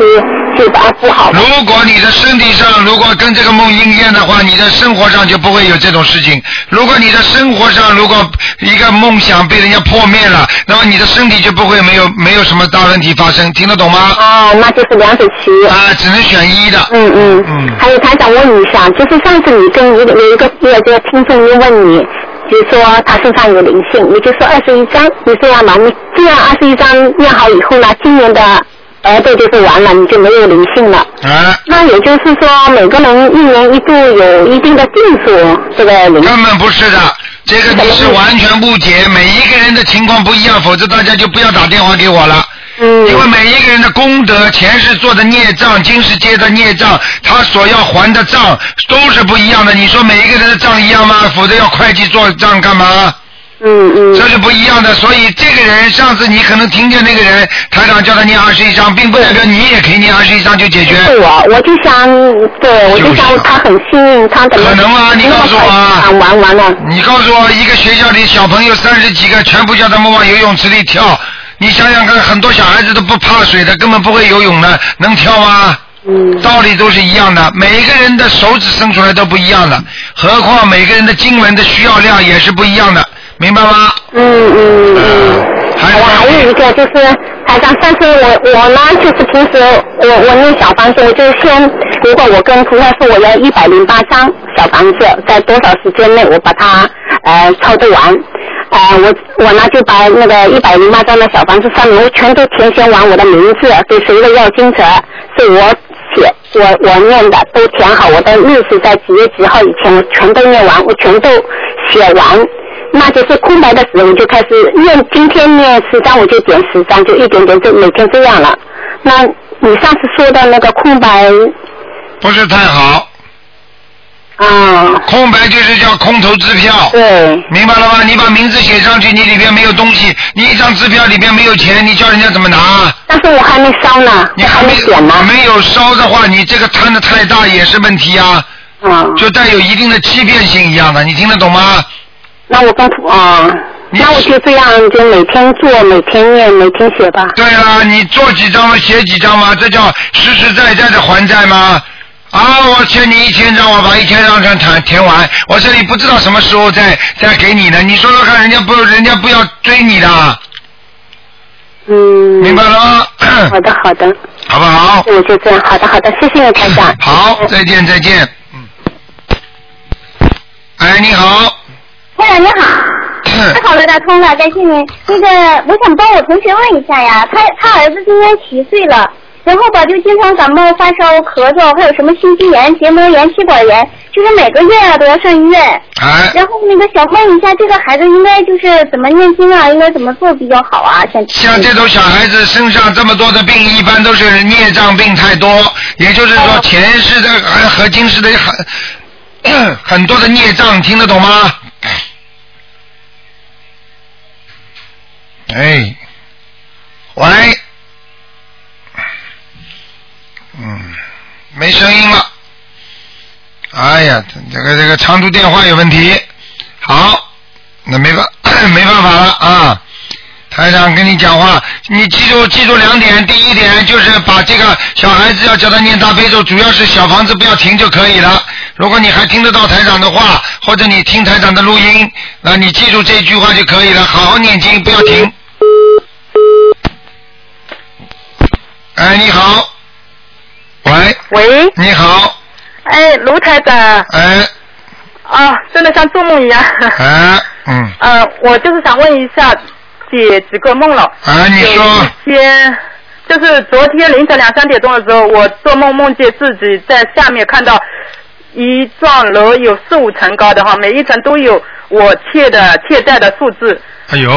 如果你的身体上如果跟这个梦应验的话，你的生活上就不会有这种事情。如果你的生活上如果一个梦想被人家破灭了，那么你的身体就不会没有没有什么大问题发生，听得懂吗？哦，那就是两者其一。啊，只能选一的。嗯嗯。嗯。还有，他想问你一下，就是上次你跟一个有一个有一个听众就问你，就说他身上有灵性，你就说二十一张，你这样吧，你这样二十一张念好以后呢，今年的白豆就是完了，你就没有灵性了。啊。那也就是说，每个人一年一度有一定的定数，这个灵。根本不是的，这个你是完全误解，每一个人的情况不一样，否则大家就不要打电话给我了。嗯。因为每一个人的功德，前世做的孽障，今世接的孽障，他所要还的账都是不一样的。你说每一个人的账一样吗？否则要会计做账干嘛？嗯嗯。这是不一样的，所以这个人上次你可能听见那个人台长叫他念二十一章，并不代表你也可以念二十一章就解决。是我，我就想，对，我就想他很幸运，他怎么可能吗？你告诉我啊！玩完了。你告诉我，一个学校里小朋友三十几个，全部叫他们往游泳池里跳。你想想看，很多小孩子都不怕水的，根本不会游泳的，能跳吗？嗯。道理都是一样的，每一个人的手指伸出来都不一样的，何况每个人的经文的需要量也是不一样的，明白吗？嗯嗯嗯。还我还有一个就是，台长，上次我我呢，就是平时我我念小房子，我就先，如果我跟菩萨说我要一百零八张小房子，在多少时间内我把它呃操作完，呃我我呢就把那个一百零八张的小房子上面我全都填写完我的名字，给谁的要金者是我写我我念的都填好，我的日子在几月几号以前我全都念完，我全都写完。那就是空白的时候，我就开始念，今天念十张我就点十张，就一点点就每天这样了。那你上次说的那个空白，不是太好。啊。空白就是叫空头支票。对。明白了吗？你把名字写上去，你里边没有东西，你一张支票里边没有钱，你叫人家怎么拿？但是我还没烧呢，你还没点呢。没有烧的话，你这个摊的太大也是问题啊。嗯。就带有一定的欺骗性一样的，你听得懂吗？那我跟啊，那我就这样，就每天做，每天念，每天写吧。对啊，你做几张嘛，写几张嘛，这叫实实在在的还债吗？啊，我欠你一千张，我把一千张全填填完，我这里不知道什么时候再再给你呢。你说说看，人家不，人家不要追你的。嗯。明白了吗？好的，好的。好不好？我就这样，好的，好的，谢谢你，台长。好，再见，再见。嗯。哎，你好。台长你好。太好了，打通了，感谢您。那个，我想帮我同学问一下呀，他他儿子今年七岁了，然后吧就经常感冒、发烧、咳嗽，还有什么心肌炎、结膜炎、气管炎，就是每个月啊都要上医院。哎。然后那个想问一下，这个孩子应该就是怎么念经啊？应该怎么做比较好啊？像像这种小孩子身上这么多的病，一般都是孽障病太多，也就是说前世的和和今世的很很多的孽障，听得懂吗？哎，喂，嗯，没声音了。哎呀，这个这个长途电话有问题。好，那没办 (coughs) 没办法了啊。台长跟你讲话，你记住记住两点，第一点就是把这个小孩子要叫他念大悲咒，主要是小房子不要停就可以了。如果你还听得到台长的话，或者你听台长的录音，那你记住这句话就可以了，好好念经，不要停。哎，你好，喂，喂，你好，哎，卢台长。哎。啊，真的像做梦一样。哎，嗯。呃，我就是想问一下，解几个梦了。啊，你说。先，就是昨天凌晨两三点钟的时候，我做梦梦见自己在下面看到一幢楼有四五层高的哈，每一层都有我欠的欠债的数字。哎呦，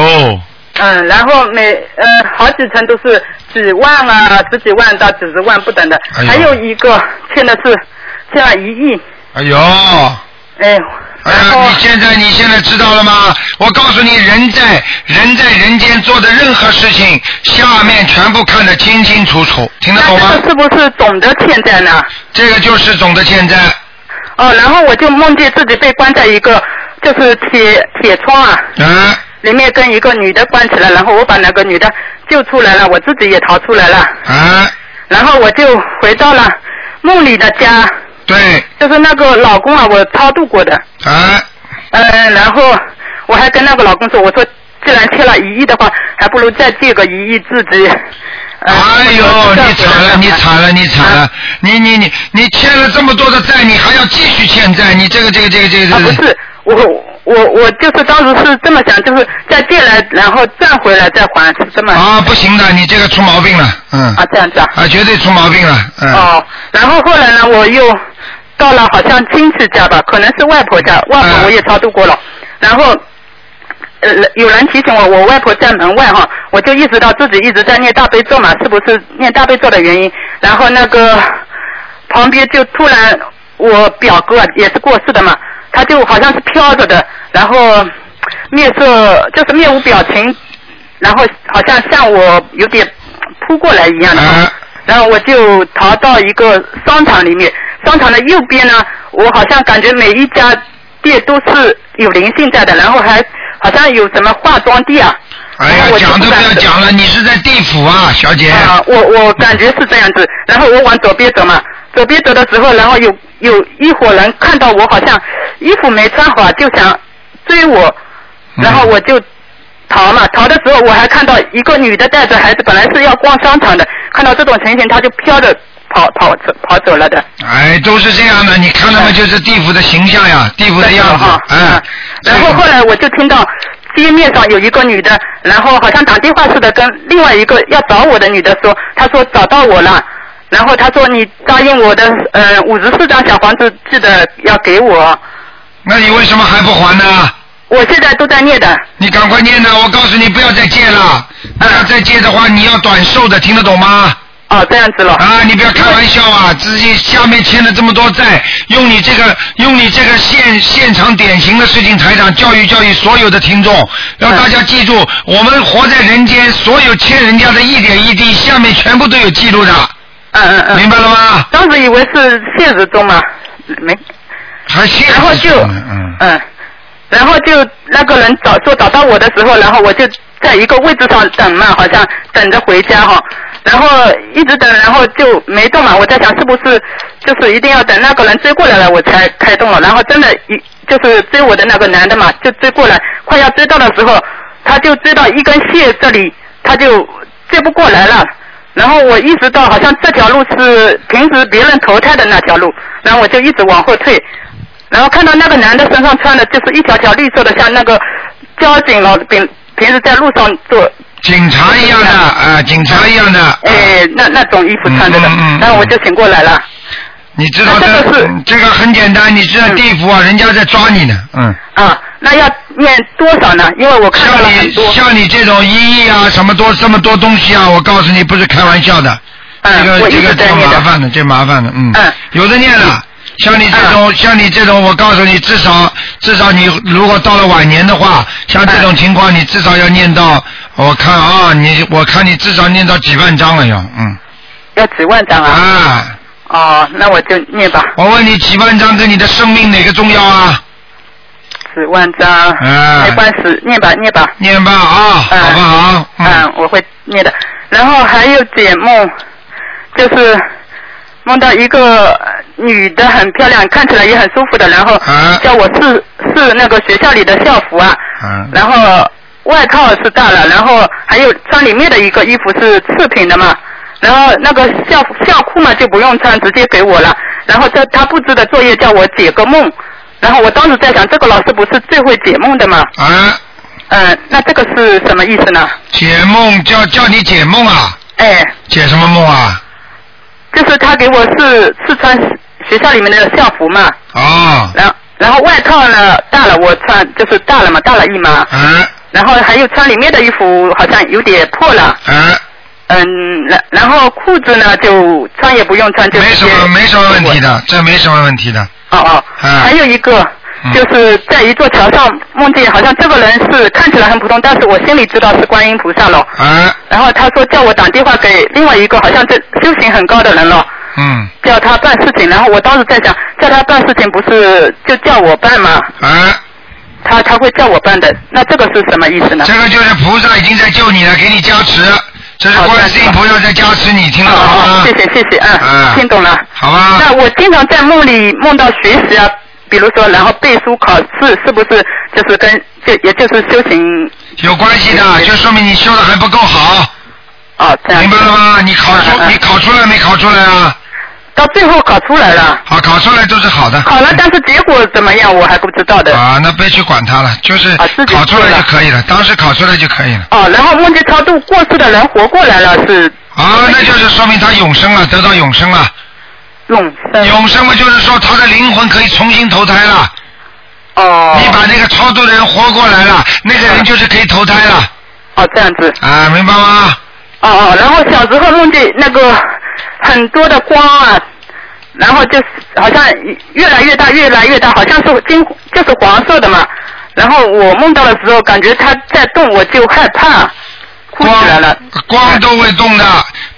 嗯，然后每呃好几层都是几万啊，十几万到几十万不等的，哎呦还有一个欠的是欠了一亿。哎呦。哎。哎呀，你现在你现在知道了吗？我告诉你，人在人在人间做的任何事情，下面全部看得清清楚楚，听得懂吗？是不是总的欠债呢？这个就是总的欠债。哦，然后我就梦见自己被关在一个就是铁铁窗啊，啊，里面跟一个女的关起来，然后我把那个女的救出来了，我自己也逃出来了。啊。然后我就回到了梦里的家。对。就是那个老公啊，我超度过的。啊。嗯，然后我还跟那个老公说，我说既然欠了一亿的话，还不如再借个一亿自己。哎呦，你惨了，你惨了，你惨了！你你你你欠了这么多的债，你还要继续欠债，你这个这个这个这个这个。啊，不是，我我我就是当时是这么想，就是再借来，然后赚回来再还，是这么。啊，不行的，你这个出毛病了，嗯。啊，这样子啊。啊，绝对出毛病了，嗯。哦，然后后来呢，我又到了好像亲戚家吧，可能是外婆家，外婆我也超度过了，然后。呃，有人提醒我，我外婆在门外哈，我就意识到自己一直在念大悲咒嘛，是不是念大悲咒的原因？然后那个旁边就突然我表哥啊也是过世的嘛，他就好像是飘着的，然后面色就是面无表情，然后好像向我有点扑过来一样的，然后我就逃到一个商场里面，商场的右边呢，我好像感觉每一家店都是有灵性在的，然后还。好像有什么化妆店啊？哎呀，讲都不要讲了，你是在地府啊，小姐。啊，我我感觉是这样子。然后我往左边走嘛，左边走的时候，然后有有一伙人看到我好像衣服没穿好，就想追我，然后我就逃嘛。逃的时候我还看到一个女的带着孩子，本来是要逛商场的，看到这种情形，她就飘着跑跑走跑走了的。哎，都是这样的，你看到吗？就是地府的形象呀，地府的样子，嗯。然后后来我就听到街面上有一个女的，然后好像打电话似的跟另外一个要找我的女的说，她说找到我了，然后他说你答应我的呃五十四张小房子记得要给我。那你为什么还不还呢？我现在都在念的。你赶快念呢！我告诉你，不要再借了。啊。再借的话，你要短寿的，听得懂吗？哦，这样子了。啊，你不要开玩笑啊！自己下面欠了这么多债，用你这个用你这个现现场典型的事情，台长教育教育所有的听众，让大家记住，我们活在人间，所有欠人家的一点一滴，下面全部都有记录的。嗯嗯嗯。明白了吗？当时以为是现实中嘛，没。还现实然后就嗯嗯，然后就那个人找说找到我的时候，然后我就在一个位置上等嘛，好像等着回家哈。然后一直等，然后就没动嘛。我在想是不是就是一定要等那个人追过来了，我才开动了。然后真的，一就是追我的那个男的嘛，就追过来，快要追到的时候，他就追到一根线这里，他就追不过来了。然后我意识到好像这条路是平时别人投胎的那条路，然后我就一直往后退。然后看到那个男的身上穿的就是一条条绿色的，像那个交警老，平平时在路上做。警察一样的啊，警察一样的。哎，那那种衣服穿着的，然后我就醒过来了。你知道这个是这个很简单，你知道地府啊，人家在抓你呢，嗯。啊，那要念多少呢？因为我看到了很多。像你这种一亿啊，什么多这么多东西啊，我告诉你不是开玩笑的。嗯，这个这个这个麻烦的，这麻烦的，嗯。嗯。有的念了，像你这种像你这种，我告诉你，至少至少你如果到了晚年的话，像这种情况，你至少要念到，我看啊，你我看你至少念到几万章了要，嗯。要几万张啊？啊。哦，那我就念吧。我问你，几万张跟你的生命哪个重要啊？十万张，嗯没关系，念吧念吧。念吧啊，好不好？嗯，我会念的。然后还有解梦，就是梦到一个女的很漂亮，看起来也很舒服的，然后叫我试试那个学校里的校服啊，嗯然后外套是大了，然后还有穿里面的一个衣服是次品的嘛，然后那个校校裤嘛就不用穿，直接给我了。然后在他布置的作业叫我解个梦，然后我当时在想，这个老师不是最会解梦的吗？啊。嗯，那这个是什么意思呢？解梦叫叫你解梦啊？哎。解什么梦啊？就是他给我试试穿学校里面的校服嘛，啊。然后然后外套呢大了，我穿就是大了嘛，大了一码。嗯。然后还有穿里面的衣服好像有点破了。嗯。嗯，然然后裤子呢就穿也不用穿，就没什么没什么问题的，这没什么问题的。哦哦，还有一个就是在一座桥上梦见，好像这个人是看起来很普通，但是我心里知道是观音菩萨了。啊。然后他说叫我打电话给另外一个好像这修行很高的人了，嗯。叫他办事情。然后我当时在想，叫他办事情不是就叫我办吗？啊。他他会叫我办的，那这个是什么意思呢？这个就是菩萨已经在救你了，给你加持，这是观世音菩萨在加持你，听到了吗？谢谢谢谢，嗯，听懂了。好吧。那我经常在梦里梦到学习啊，比如说然后背书考试，是不是就是跟就也就是修行？有关系的，就说明你修的还不够好。哦，这样。明白了吗？你考出你考出来没考出来啊？到最后考出来了。好，考出来都是好的。考了，但是结果怎么样我还不知道的。啊，那别去管他了，就是考出来就可以了，当时考出来就可以了。哦，然后梦见超度过世的人活过来了，是啊，那就是说明他永生了，得到永生了。永生。永生嘛，就是说他的灵魂可以重新投胎了。哦。你把那个超度的人活过来了，那个人就是可以投胎了。哦，这样子。啊，明白吗？哦哦，然后小时候梦见那个很多的光啊，然后就是好像越来越大，越来越大，好像是金就是黄色的嘛。然后我梦到的时候，感觉它在动，我就害怕，哭起来了。光都会动的，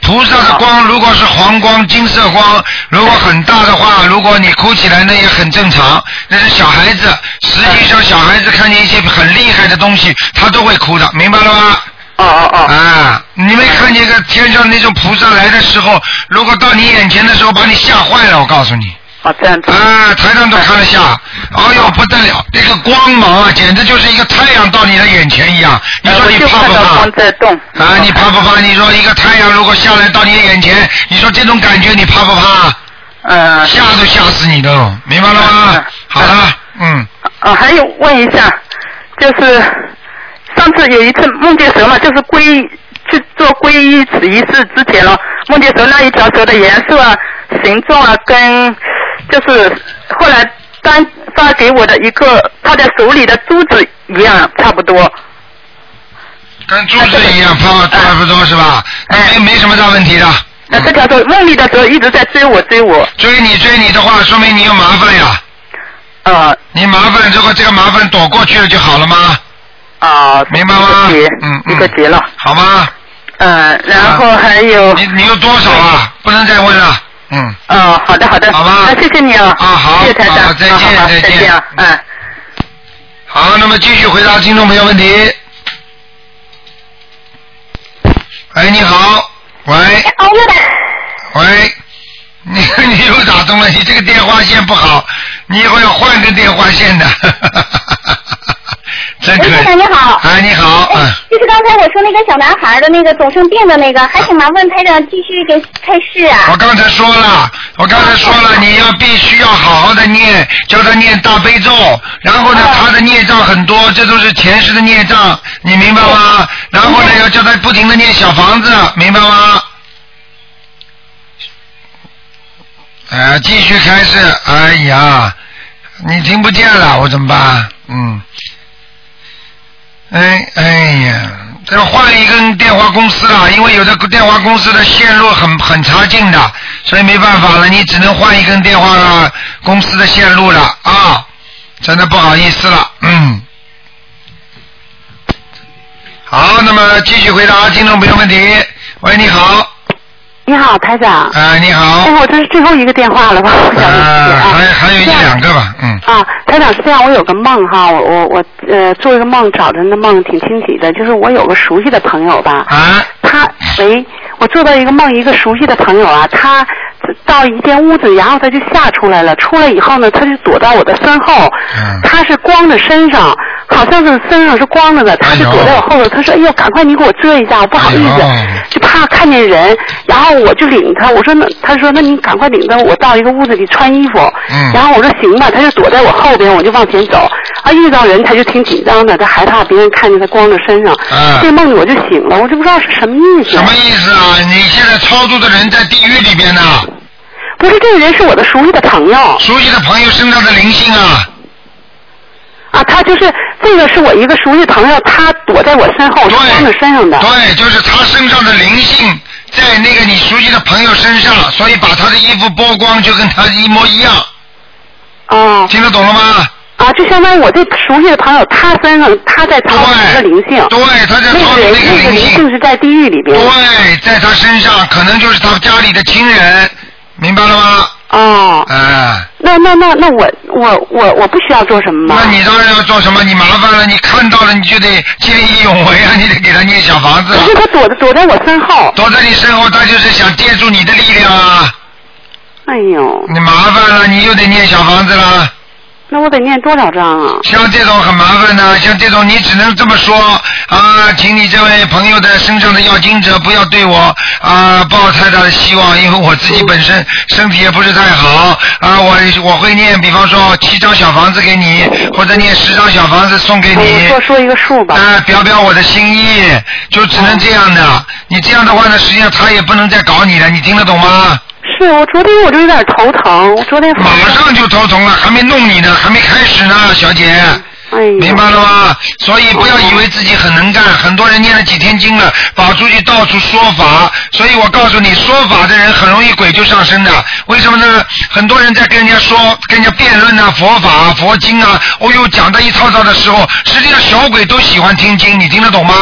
菩萨的光如果是黄光、金色光，如果很大的话，如果你哭起来那也很正常，那是小孩子。实际上小孩子看见一些很厉害的东西，他都会哭的，明白了吗？哦哦哦。啊，你没看见个天上那种菩萨来的时候，如果到你眼前的时候把你吓坏了，我告诉你。啊，这样子。啊，台上都看得下，哎呦不得了，那个光芒啊，简直就是一个太阳到你的眼前一样。你说你怕不怕？光在动。啊，你怕不怕？你说一个太阳如果下来到你的眼前，你说这种感觉你怕不怕？嗯。吓都吓死你了，明白了吗？好了，嗯。啊，还有问一下，就是上次有一次梦见蛇嘛，就是皈去做皈依此仪式之前了，梦见蛇那一条蛇的颜色啊、形状啊，跟就是后来单发给我的一个他在手里的珠子一样，差不多。跟珠子一样，差差不多是吧？没没什么大问题的。那这条蛇梦里的蛇一直在追我追我。追你追你的话，说明你有麻烦呀。啊。你麻烦，如果这个麻烦躲过去了就好了吗？啊。明白吗？嗯一个结了。好吗？嗯，然后还有。你你有多少啊？不能再问了。嗯。哦，好的好的。好吧。那谢谢你啊。啊好。谢谢台长。好再见再见再见啊，嗯。好，那么继续回答听众朋友问题。哎，你好，喂。喂，你 (laughs) 你又打通了，你这个电话线不好，你以后要换个电话线的。(laughs) 真可喂，台长你好。哎，你好，嗯。就是刚才我说那个小男孩的那个总生病的那个，还请麻烦台长继续给开示啊。我刚才说了，我刚才说了，你要必须要好好的念，教他念大悲咒，然后呢，他的孽障很多，这都是前世的孽障，你明白吗？然后呢，要叫他不停的念小房子，明白吗？哎，继续开始，哎呀，你听不见了，我怎么办？嗯，哎哎呀，这换一根电话公司了，因为有的电话公司的线路很很差劲的，所以没办法了，你只能换一根电话公司的线路了啊，真的不好意思了，嗯。好，那么继续回答听众朋友问题。喂，你好。你好，台长。哎，你好。哎，我这是最后一个电话了吧？我想呃，还还有一两个吧，嗯。啊，台长是这样，我有个梦哈，我我我呃做一个梦，早晨的梦挺清晰的，就是我有个熟悉的朋友吧，啊，他喂，我做到一个梦，一个熟悉的朋友啊，他到一间屋子，然后他就吓出来了，出来以后呢，他就躲到我的身后，嗯他是光着身上，好像是身上是光着的，他就躲在我后头，他说：“哎呦，赶快你给我遮一下，我不好意思，就怕看见人。”然后我就领他，我说那他说那你赶快领着我到一个屋子里穿衣服，嗯然后我说行吧，他就躲在我后边，我就往前走，啊遇到人他就挺紧张的，他害怕别人看见他光着身上，嗯这梦里我就醒了，我就不知道是什么意思。什么意思啊？你现在操作的人在地狱里边呢。不是这个人是我的熟悉的朋友。熟悉的朋友身上的灵性啊。啊，他就是这个是我一个熟悉朋友，他躲在我身后，是光着身上的。对，就是他身上的灵性在那个你熟悉的朋友身上，所以把他的衣服剥光，就跟他一模一样。哦。听得懂了吗？啊，就相当于我这熟悉的朋友，他身上他在操纵一个灵性。对，他在操纵那个灵那个灵性性是在地狱里边。对，在他身上可能就是他家里的亲人，明白了吗？哦。哎。那那那那我我我我不需要做什么吗？那你当然要做什么？你麻烦了，你看到了你就得见义勇为啊，你得给他念小房子。可是他躲躲在我身后。躲在你身后，他就是想借助你的力量啊。哎呦。你麻烦了，你又得念小房子了。那我得念多少章啊？像这种很麻烦的，像这种你只能这么说啊，请你这位朋友的身上的要经者不要对我啊抱太大的希望，因为我自己本身身体也不是太好啊，我我会念，比方说七张小房子给你，或者念十张小房子送给你。说说一个数吧。啊，表表我的心意，就只能这样的。你这样的话呢，实际上他也不能再搞你了，你听得懂吗？是我昨天我就有点头疼，我昨天马上就头疼了，还没弄你呢，还没开始呢，小姐。哎明白了吗？所以不要以为自己很能干，很多人念了几天经了，跑出去到处说法。所以我告诉你，说法的人很容易鬼就上身的。为什么呢？很多人在跟人家说、跟人家辩论啊、佛法、佛经啊，哦呦讲的一套套的时候，实际上小鬼都喜欢听经，你听得懂吗？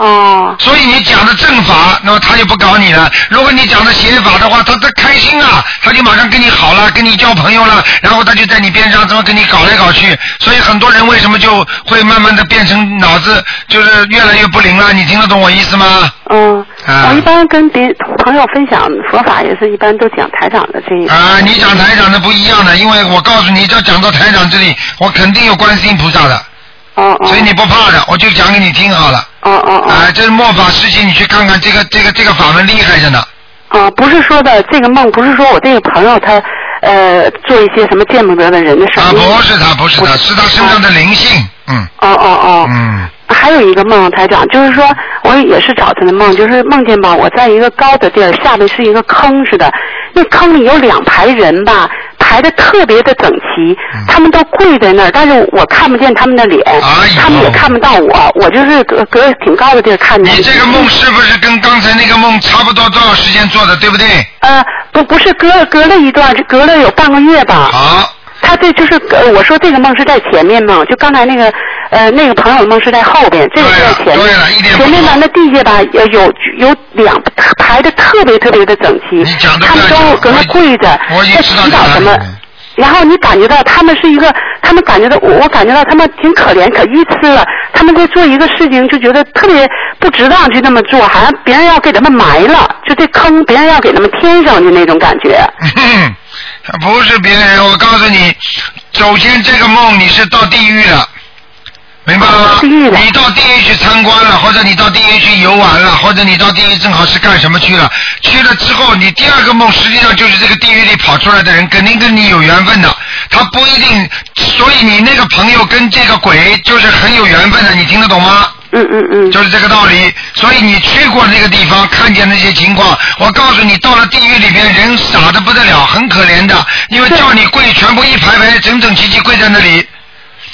哦。所以你讲的正法，那么他就不搞你了。如果你讲的邪法的话，他他开心啊，他就马上跟你好了，跟你交朋友了，然后他就在你边上这么跟你搞来搞去。所以很多人为什么就会慢慢的变成脑子就是越来越不灵了？你听得懂我意思吗？嗯，啊我一般跟别朋友分享佛法，也是一般都讲台长的这一。啊，你讲台长的不一样的，因为我告诉你，只要讲到台长这里，我肯定有观世音菩萨的。哦哦。所以你不怕的，我就讲给你听好了。哦哦哦。哎，这是末法时期，你去看看这个这个这个法门厉害着呢。啊，不是说的这个梦，不是说我这个朋友他呃做一些什么见不得的人的事儿。啊，不是他，不是他，是他身上的灵性，嗯。哦哦哦。嗯。还有一个梦，台长，就是说我也是早晨的梦，就是梦见吧，我在一个高的地儿，下面是一个坑似的，那坑里有两排人吧，排的特别的整齐，他们都跪在那儿，但是我看不见他们的脸，他们也看不到我，我就是隔隔挺高的地儿看见。你这个梦是不是跟刚才那个梦差不多多少时间做的，对不对？呃，不不是隔隔了一段，隔了有半个月吧。好。他这就是呃，我说这个梦是在前面嘛，就刚才那个呃那个朋友的梦是在后边，这个是在前面。前面吧，那地下吧有有有两排的特别特别的整齐，他们都搁那跪着，在祈祷什么。然后你感觉到他们是一个，他们感觉到我我感觉到他们挺可怜可愚痴了，他们在做一个事情就觉得特别不值当去那么做，好像别人要给他们埋了，就这坑别人要给他们添上去那种感觉。(laughs) 不是别人，我告诉你，首先这个梦你是到地狱了，明白了吗？你到地狱去参观了，或者你到地狱去游玩了，或者你到地狱正好是干什么去了？去了之后，你第二个梦实际上就是这个地狱里跑出来的人，肯定跟你有缘分的。他不一定，所以你那个朋友跟这个鬼就是很有缘分的，你听得懂吗？嗯嗯嗯，就是这个道理。所以你去过那个地方，看见那些情况，我告诉你，到了地狱里边，人傻的不得了，很可怜的，因为叫你跪，全部一排排整整齐齐跪在那里。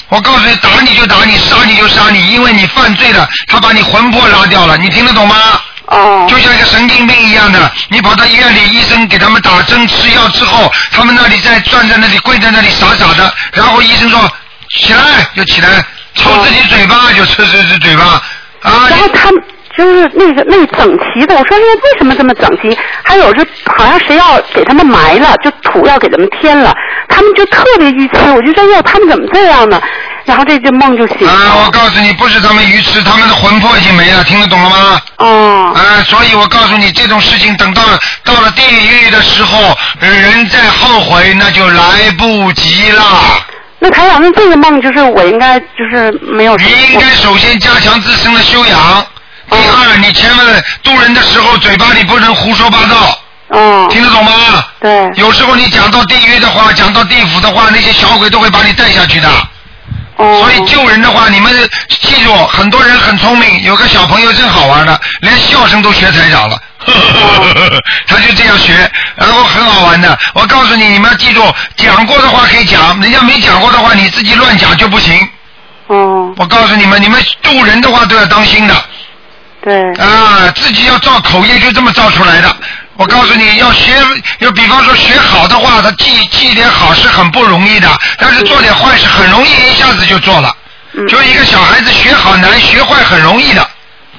我告诉你，打你就打你，杀你就杀你，因为你犯罪了，他把你魂魄拉掉了，你听得懂吗？哦。就像一个神经病一样的，你跑到医院里，医生给他们打针吃药之后，他们那里在站在那里跪在那里傻傻的，然后医生说起来就起来，抽自己嘴巴就抽自己嘴巴啊。然后他们就是那个那整齐的，我说那为什么这么整齐？还有就好像谁要给他们埋了，就土要给他们添了，他们就特别愚痴。我就说哟，他们怎么这样呢？然后这这梦就醒了。啊，我告诉你，不是他们愚痴，他们的魂魄已经没了，听得懂了吗？哦。啊，所以我告诉你，这种事情等到到了地狱的时候，人再后悔那就来不及了。那台长，那这个梦就是我应该就是没有。你应该首先加强自身的修养，第二，你千万渡人的时候嘴巴里不能胡说八道。哦。听得懂吗？对。有时候你讲到地狱的话，讲到地府的话，那些小鬼都会把你带下去的。哦。所以救人的话，你们记住，很多人很聪明，有个小朋友真好玩的，连笑声都学台长了。(laughs) 他就这样学，然后很好玩的。我告诉你，你们要记住，讲过的话可以讲，人家没讲过的话，你自己乱讲就不行。哦。我告诉你们，你们渡人的话都要当心的。对。啊，自己要造口业，就这么造出来的。我告诉你要学，要比方说学好的话，他记记点好是很不容易的，但是做点坏事很容易，一下子就做了。就一个小孩子学好难，学坏很容易的。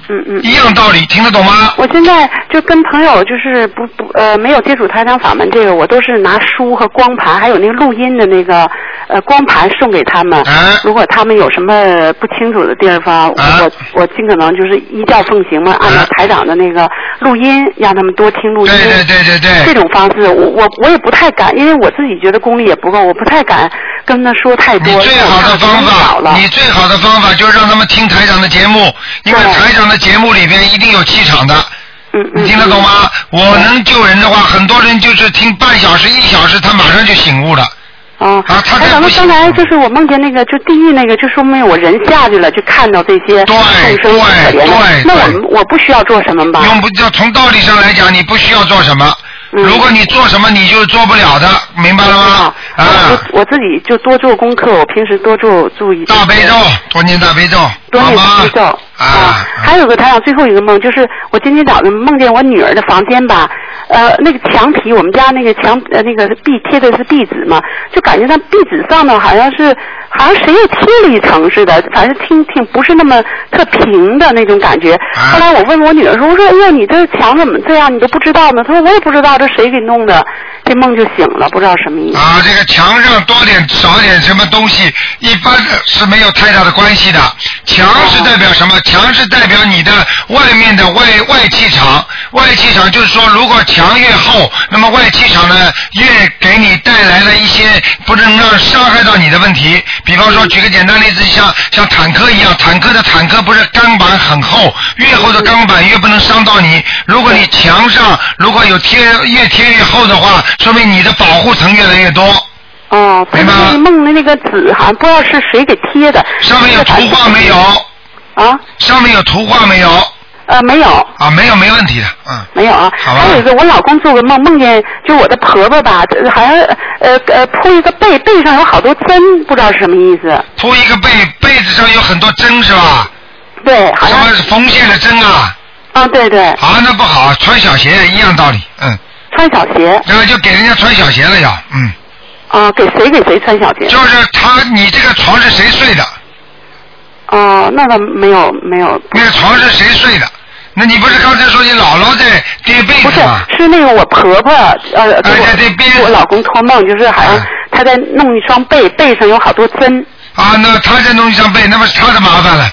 嗯嗯。一样道理，听得懂吗？我现在就跟朋友就是不不呃没有接触台长法门这个，我都是拿书和光盘，还有那个录音的那个呃光盘送给他们。如果他们有什么不清楚的地方，我我尽可能就是依教奉行嘛，按照台长的那个录音，让他们多听录音。对对对对对。这种方式，我我我也不太敢，因为我自己觉得功力也不够，我不太敢跟他说太多。你最好的方法，你最好的方法就是让他们听台长的节目，因为台长的节目里边一定有气场的。嗯你听得懂吗？我能救人的话，很多人就是听半小时、一小时，他马上就醒悟了。哦。啊，他咱们，刚才就是我梦见那个，就地狱那个，就说明我人下去了，就看到这些众生可怜的。那我我不需要做什么吧？用不叫从道理上来讲，你不需要做什么。如果你做什么，你就做不了的，明白了吗？啊。我我自己就多做功课，我平时多做注意。大悲咒，多念大悲咒。多念大悲咒。啊。还有个台长最后一个梦，就是我今天早上梦见我女儿的房间吧，呃，那个墙皮，我们家那个墙呃那个壁贴的是壁纸嘛，就感觉那壁纸上呢好像是好像谁又贴了一层似的，反正挺挺不是那么特平的那种感觉。后来我问我女儿说，我说哎呀，你这墙怎么这样？你都不知道呢？她说我也不知道，这谁给弄的？这梦就醒了，不知道什么意思。啊，这个墙上多点少点什么东西，一般是没有太大的关系的。墙是代表什么？墙是代表你的外面的外外气场。外气场就是说，如果墙越厚，那么外气场呢越给你带来了一些不能让伤害到你的问题。比方说，举个简单例子，像像坦克一样，坦克的坦克不是钢板很厚，越厚的钢板越不能伤到你。如果你墙上如果有贴越贴越厚的话，说明你的保护层越来越多。哦，他那梦的那个纸好像不知道是谁给贴的。上面有图画没有？啊？上面有图画没有？呃，没有。啊，没有，没问题的，嗯。没有啊。好吧。还有一个，我老公做个梦，梦见就我的婆婆吧，好像呃呃铺一个被，背上有好多针，不知道是什么意思。铺一个被，被子上有很多针是吧？对，好像。什么缝线的针啊？啊，对对。啊，那不好，穿小鞋一样道理，嗯。穿小鞋。然后就给人家穿小鞋了要，嗯。啊，给谁给谁穿小鞋？就是他，你这个床是谁睡的？哦，那个没有没有。那个床是谁睡的？那你不是刚才说你姥姥在叠被子吗？不是，是那个我婆婆呃，给我我老公托梦，就是好像他在弄一双被，背上有好多针。啊，那他在弄一双被，那不是他的麻烦了。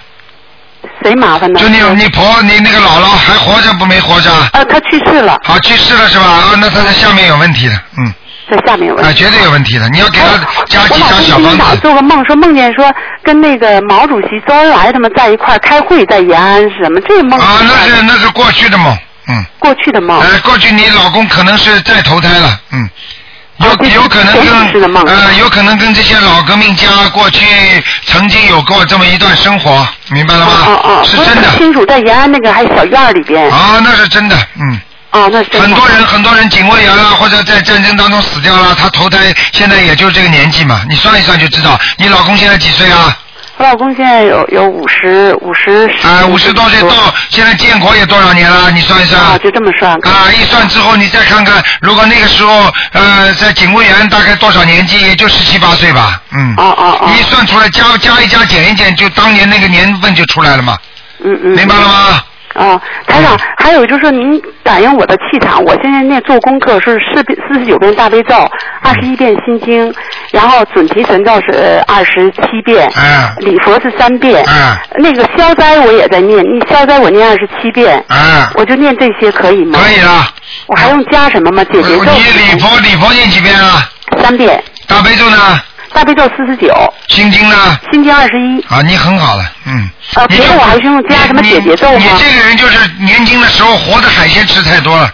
谁麻烦呢？就你你婆你那个姥姥还活着不没活着？啊，她去世了。好，去世了是吧？啊，那她在下面有问题的，嗯。在下面有问题。啊，绝对有问题的。你要给他加几张小我老房子。做个梦，说梦见说跟那个毛主席、周恩来他们在一块开会，在延安是什么？这梦啊，那是那是过去的梦，嗯。过去的梦。呃，过去你老公可能是在投胎了，嗯。有有可能跟呃，有可能跟这些老革命家过去曾经有过这么一段生活，明白了吗？哦哦，是真的。清楚，在延安那个还小院里边。啊，那是真的，嗯。哦，那很多人很多人警卫员啊，或者在战争当中死掉了，他投胎现在也就这个年纪嘛，你算一算就知道。你老公现在几岁啊？我老公现在有有五十五十。啊，五十多岁到现在建国也多少年了？你算一算。啊，就这么算。啊，一算之后你再看看，如果那个时候呃在警卫员大概多少年纪？也就十七八岁吧，嗯。哦哦哦。一算出来加加一加减一减，就当年那个年份就出来了嘛。嗯嗯。明白了吗？哦，台长，还有就是说您感应我的气场，我现在念做功课是四遍四十九遍大悲咒，二十一遍心经，然后准提神咒是二十七遍，嗯，礼佛是三遍，嗯，那个消灾我也在念，你消灾我念二十七遍，嗯，我就念这些可以吗？可以啊。我还用加什么吗？解决咒。你礼佛礼佛念几遍啊？三遍。大悲咒呢？大悲咒四十九。心经呢？心经二十一。啊，你很好了，嗯。啊，别的我还是用加什么姐姐咒吗？你这个人就是年轻的时候活的海鲜吃太多了。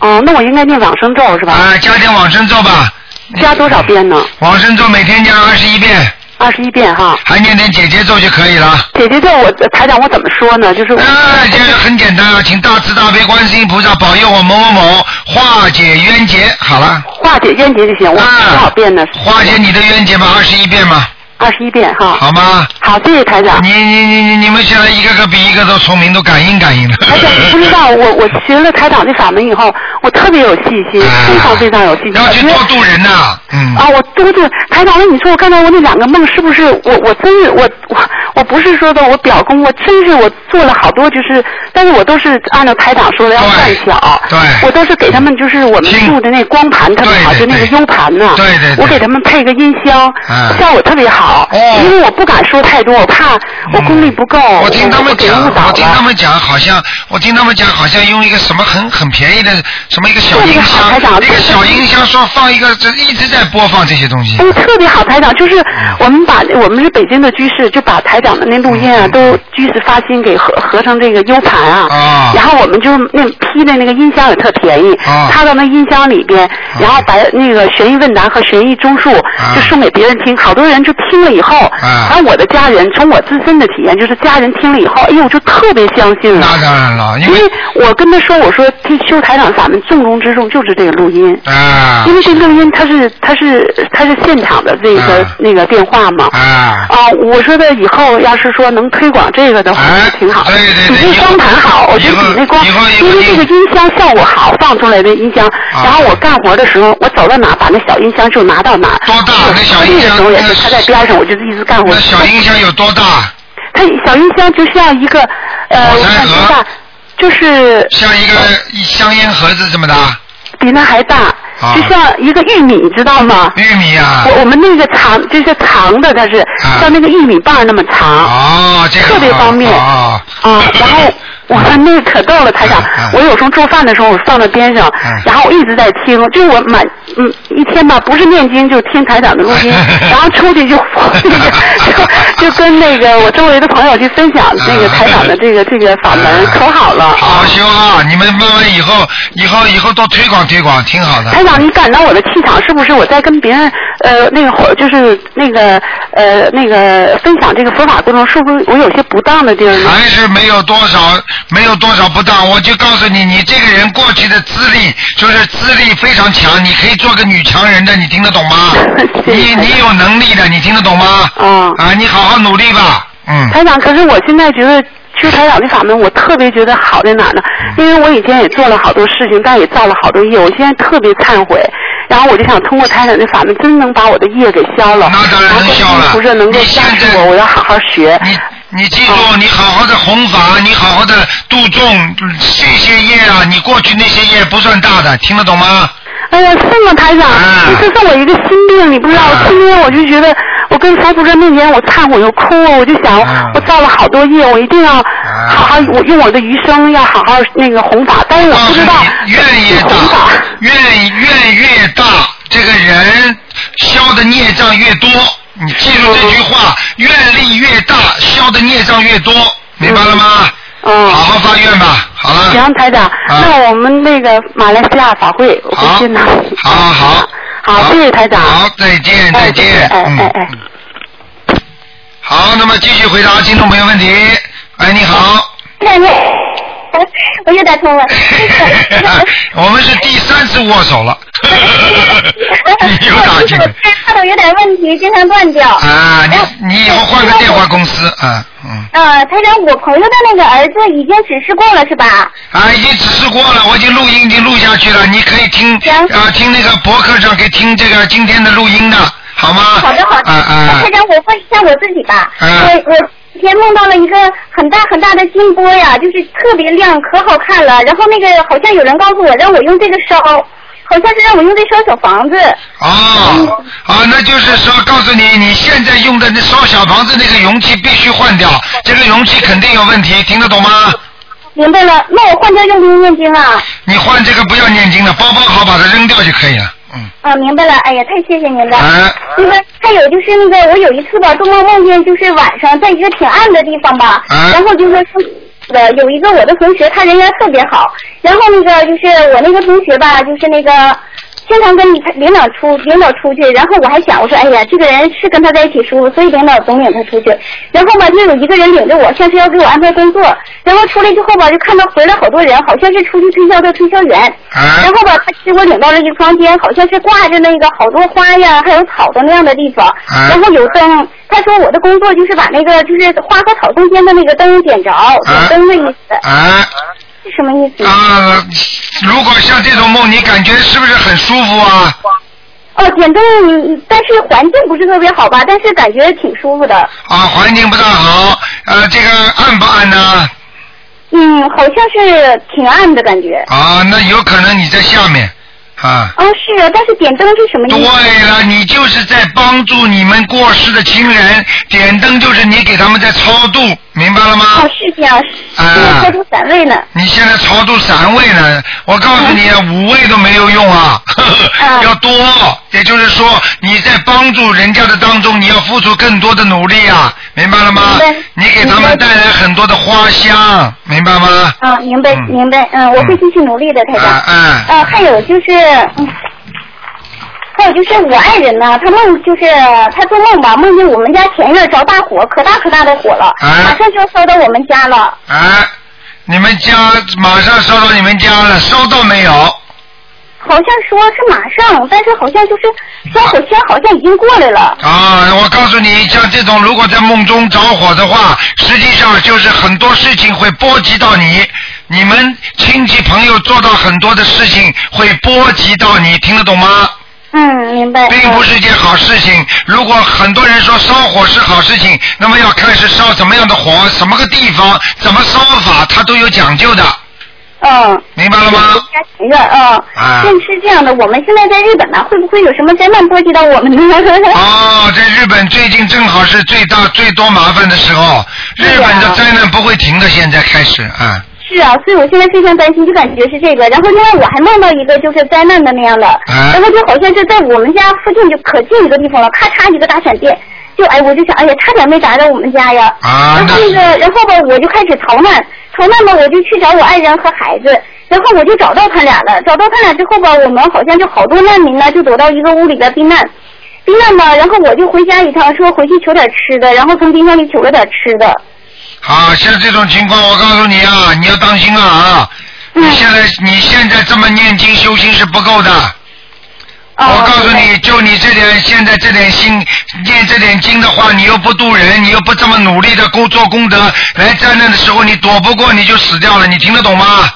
哦，那我应该念往生咒是吧？啊，加点往生咒吧。加多少遍呢？往生咒每天加二十一遍。二十一遍哈。还念点姐姐咒就可以了。姐姐咒我台长我怎么说呢？就是。哎，这个很简单啊，请大慈大悲观世音菩萨保佑我某某某化解冤结。好了。化解冤结就行，我多少遍呢？化解你的冤结嘛，二十一遍嘛。二十一遍哈。好吗？好，谢谢台长。你你你你你们现在一个个比一个都聪明，都感应感应的。台长，你不知道，我 (laughs) 我学了台长的法门以后，我特别有信心，非常非常有信心。要去多度人呐，嗯。啊，我多度台长，那你说我刚才我那两个梦是不是我我真是我我我不是说的我表功，我真是我做了好多就是，但是我都是按照台长说的要算小，对，我都是给他们就是我们住的那光盘特别好，就那个 U 盘呢，对对，我给他们配个音箱，效果特别好，因为我不敢说太多，我怕我功力不够，我听他们讲，我我听他们讲，好像我听他们讲，好像用一个什么很很便宜的什么一个小音箱，那个小音箱说放一个，这一直在播放这些东西。哎，特别好，台长，就是我们把我们是北京的居士，就把台长的那录音啊，都居士发心给合合成这个 U 盘啊，然后我们就那批的那个音箱也特便宜，插到那音箱里边，然后把那个悬疑问答和悬疑综述就送给别人听，好多人就听了以后，然后我的家人从我自身的体验，就是家人听了以后，哎呦，就特别相信了。那当然了，因为我跟他说，我说这修台长咱们重中之重就是这个录音，啊，因为这录音它是它是它是现场的这个那个电话嘛，啊，啊，我说的以后要是说能推广这个的话，挺好。对对对，比那光盘好，我觉得比那光，因为这个音箱效果好，放出来的音箱，然后我干活的时候，我走到哪把那小音箱就拿到哪。多大？那小音箱？的时候也是他在边上，我就一直干活。那小音箱有多大？它小音箱就像一个呃，我看多大，就是像一个香烟盒子这么大。比那还大，就像一个玉米，知道吗？玉米啊！我我们那个长就是长的，它是像那个玉米棒那么长。哦，这个特别方便。啊啊，然后我那个可逗了，台长。我有时候做饭的时候，我放到边上，然后我一直在听，就是我满嗯一天吧，不是念经就听台长的录音，(laughs) 然后出去就 (laughs) 就就跟那个我周围的朋友去分享那个台长的这个这个法门，可好了。好好修啊！你们慢慢以后以后以后多推广推广，挺好的。台长，你感到我的气场是不是我在跟别人呃那个就是那个呃那个分享这个佛法过程，是不是我有些不当的地儿呢？还是没有多少没有多少不当，我就告诉你，你这个人过去的资历就是资历非常强，你可以做个女强人的，你听得懂吗？(laughs) 你你有能力的，你听得懂吗？嗯啊，你好好努力吧，嗯。台长，可是我现在觉得。修台长的法门，我特别觉得好在哪呢？因为我以前也做了好多事情，但也造了好多业，我现在特别忏悔。然后我就想通过台长的法门，真能把我的业给消了。那当然能消了。不是能够加持我，我要好好学。你你记住，你好好的弘法，你好好的度众，这些业啊，你过去那些业不算大的，听得懂吗？哎呀，是吗，台长？你这是我一个心病，你不知道。我今天我就觉得，我跟佛菩萨面前，我忏悔又哭，我就想，我造了好多业，我一定要好好，我用我的余生要好好那个弘法。但是我不知道愿越大，愿愿越大，这个人消的孽障越多，你记住这句话，愿力越大，消的孽障越多，明白了吗？嗯。好好发愿吧，好了。行，台长，那我们那个马来西亚法会，我回去拿。好好好，谢谢台长。好，再见，再见。哎哎哎。好，那么继续回答听众朋友问题。哎，你好，(laughs) 我又打通了。(laughs) 我们是第三次握手了，(laughs) 你又打进来。插头有点问题，经常断掉。啊，你你以后换个电话公司啊，嗯。啊，台长，我朋友的那个儿子已经指示过了，是吧？啊，已经指示过了，我已经录音已经录下去了，你可以听啊，听那个博客上可以听这个今天的录音的，好吗？好的，好的。啊啊。台长，我问一下我自己吧。我我今天梦到了一个很大很大的金波呀，就是特别亮，可好看了。然后那个好像有人告诉我，让我用这个烧，好像是让我用这烧小房子。哦，啊，那就是说，告诉你，你现在用的那烧小房子那个容器必须换掉，这个容器肯定有问题，听得懂吗？明白了，那我换掉用不用念经啊？你换这个不要念经了，包包好把它扔掉就可以了。啊，明白了。哎呀，太谢谢您了。就是还有就是那个，我有一次吧，做梦梦见就是晚上在一个挺暗的地方吧，然后就说呃有一个我的同学，他人缘特别好，然后那个就是我那个同学吧，就是那个。经常跟你领导出领导出去，然后我还想我说哎呀，这个人是跟他在一起舒服，所以领导总领他出去。然后吧，就有一个人领着我，像是要给我安排工作。然后出来之后吧，就看到回来好多人，好像是出去推销的推销员。然后吧，他给我领到了一个房间，好像是挂着那个好多花呀，还有草的那样的地方。然后有灯，他说我的工作就是把那个就是花和草中间的那个灯点着，点灯的意思。是什么意思？啊，如果像这种梦，你感觉是不是很舒服啊？哦，点灯，但是环境不是特别好吧？但是感觉挺舒服的。啊，环境不大好，呃，这个暗不暗呢？嗯，好像是挺暗的感觉。啊，那有可能你在下面。啊！哦，是啊，但是点灯是什么意思？对了，你就是在帮助你们过世的亲人，点灯就是你给他们在超度，明白了吗？哦，是这样，啊，超度散位呢。你现在超度三位呢？我告诉你，五位都没有用啊，(laughs) 要多。也就是说，你在帮助人家的当中，你要付出更多的努力啊，明白了吗？你给他们带来很多的花香，明白吗？啊，明白，明白，嗯，我会继续努力的，台长。嗯。啊，还有就是。嗯，还有就是我爱人呢，他梦就是他做梦吧，梦见我们家前院着大火，可大可大的火了，马上就要烧到我们家了。哎，你们家马上烧到你们家了，烧到没有？好像说是马上，但是好像就是消火圈好像已经过来了。啊，我告诉你，像这种如果在梦中着火的话，实际上就是很多事情会波及到你。你们亲戚朋友做到很多的事情，会波及到你，听得懂吗？嗯，明白。并不是一件好事情。如果很多人说烧火是好事情，那么要看是烧什么样的火，什么个地方，怎么烧法，它都有讲究的。嗯。明白了吗？家庭院啊。啊。是这样的，我们现在在日本呢，会不会有什么灾难波及到我们呢？哦，在日本最近正好是最大最多麻烦的时候，日本的灾难不会停的，现在开始啊。是啊，所以我现在非常担心，就感觉是这个。然后另外我还梦到一个就是灾难的那样的，然后就好像是在我们家附近就可近一个地方了，咔嚓一个大闪电，就哎我就想哎呀差点没砸着我们家呀。啊。然后那个然后吧我就开始逃难，逃难吧我就去找我爱人和孩子，然后我就找到他俩了，找到他俩之后吧我们好像就好多难民呢就躲到一个屋里边避难，避难吧然后我就回家一趟说回去求点吃的，然后从冰箱里取了点吃的。好，像这种情况，我告诉你啊，你要当心了啊！你现在你现在这么念经修心是不够的。我告诉你就你这点现在这点心念这点经的话，你又不渡人，你又不这么努力的工做功德，来灾难的时候你躲不过你就死掉了，你听得懂吗？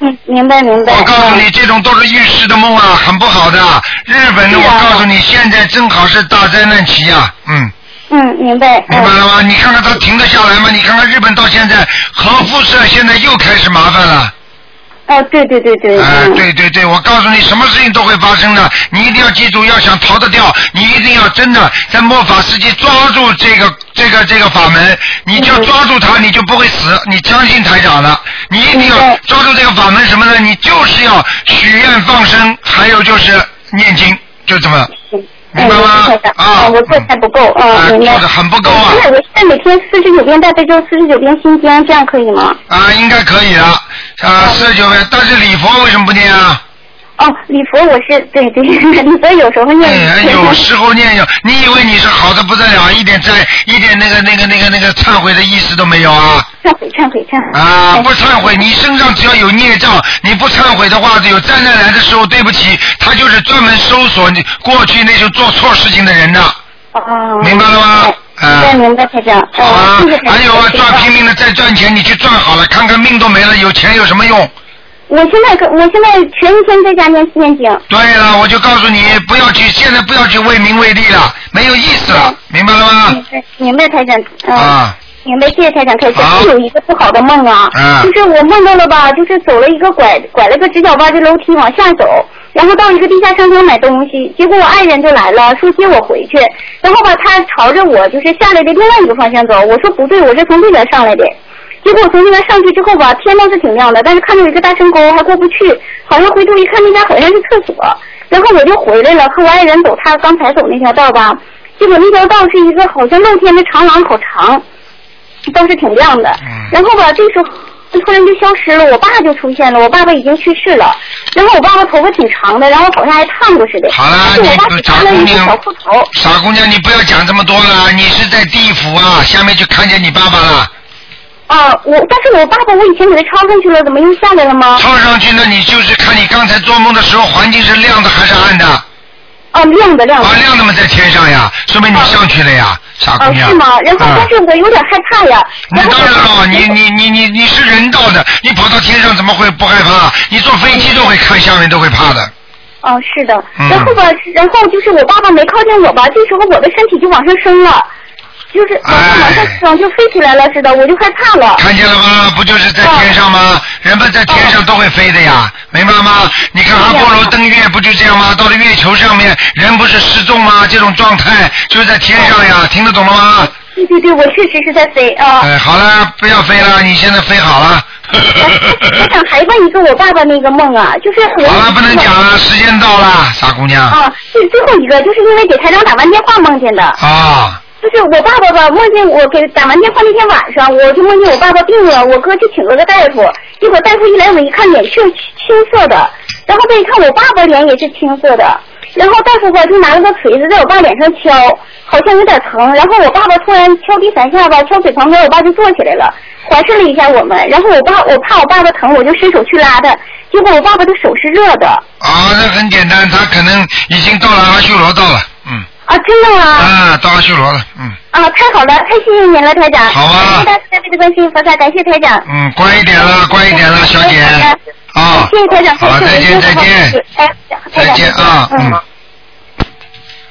嗯，明白明白。我告诉你，这种都是预示的梦啊，很不好的。日本的，我告诉你，现在正好是大灾难期啊，嗯。嗯，明白。明白了吗？你看看他停得下来吗？你看看日本到现在核辐射现在又开始麻烦了。哦，对对对对。哎，对对对，我告诉你，什么事情都会发生的。你一定要记住，要想逃得掉，你一定要真的在末法时期抓住这个这个这个法门，你就抓住它，你就不会死。你相信台长了，你一定要抓住这个法门什么呢？你就是要许愿放生，还有就是念经。就这么，明白吗？啊，我做的还不够啊，明白。做的很不够啊。现在我现在每天四十九遍大悲咒，四十九遍心经，这样可以吗？啊，应该可以的啊，四十九遍。但是礼佛为什么不念啊？哦，礼佛我是对对，(laughs) 礼佛有时候念。哎，有时候念有，你以为你是好的不得了，一点在一点那个那个那个那个忏悔的意思都没有啊？忏悔忏悔忏悔。啊，不忏悔，你身上只要有孽障，你不忏悔的话，有灾难来的时候，对不起，他就是专门搜索你过去那些做错事情的人的。哦。明白了吗？啊。明白，台长。好啊。还有啊，赚拼命的在赚钱，你去赚好了，看看命都没了，有钱有什么用？我现在可我现在全天在家念四念经。对了，我就告诉你，不要去，现在不要去为名为利了，没有意思了，明白了吗？明白，明白，台长。啊。明白，谢谢台长开示。是有一个不好的梦啊，就是我梦到了吧，就是走了一个拐拐了个直角弯的楼梯往下走，然后到一个地下商场买东西，结果我爱人就来了，说接我回去，然后吧他朝着我就是下来的另外一个方向走，我说不对，我是从这边上来的。结果我从那边上去之后吧，天倒是挺亮的，但是看到一个大深沟还过不去，好像回头一看那家好像是厕所，然后我就回来了，和我爱人走他刚才走那条道吧，结果那条道是一个好像露天的长廊，好长，倒是挺亮的。然后吧，这时候突然就消失了，我爸就出现了，我爸爸已经去世了，然后我爸爸头发挺长的，然后好像还烫过似的。好了，你傻姑娘，傻姑娘，你不要讲这么多了，你是在地府啊，下面就看见你爸爸了。啊，我但是我爸爸我以前给他抄上去了，怎么又下来了吗？抄上去，那你就是看你刚才做梦的时候环境是亮的还是暗的？啊，亮的亮的。啊，亮的嘛，在天上呀，说明你上去了呀，傻姑娘。啊，是吗？然后但是我有点害怕呀。那当然了，你你你你你是人道的，你跑到天上怎么会不害怕？你坐飞机都会看下面都会怕的。哦，是的。然后吧，然后就是我爸爸没靠近我吧，这时候我的身体就往上升了。就是往上就飞起来了似的，我就害怕了。看见了吗？不就是在天上吗？人们在天上都会飞的呀，明白吗？你看阿波罗登月不就这样吗？到了月球上面，人不是失重吗？这种状态就是在天上呀，听得懂了吗？对对对，我确实是在飞啊。哎，好了，不要飞了，你现在飞好了。我想还问一个我爸爸那个梦啊，就是好了，不能讲了，时间到了，傻姑娘。啊，最最后一个，就是因为给台长打完电话梦见的。啊。就是我爸爸吧，梦见我给打完电话那天晚上，我就梦见我爸爸病了，我哥去请了个大夫，结果大夫一来我一看脸是青色的，然后再一看我爸爸脸也是青色的，然后大夫吧就拿了个锤子在我爸脸上敲，好像有点疼，然后我爸爸突然敲第三下吧，敲嘴旁边，我爸就坐起来了，环视了一下我们，然后我爸我怕我爸爸疼，我就伸手去拉他，结果我爸爸的手是热的。啊，那很简单，他可能已经到了阿修罗道了，嗯。啊，真的吗？啊，到阿修罗了，嗯。啊，太好了，太谢谢您了，台长。好啊。感谢大家的观世音菩萨，感谢台长。嗯，乖一点了，乖一点了，小姐。啊。谢谢台长。好，再见，再见。哎，再见啊，嗯。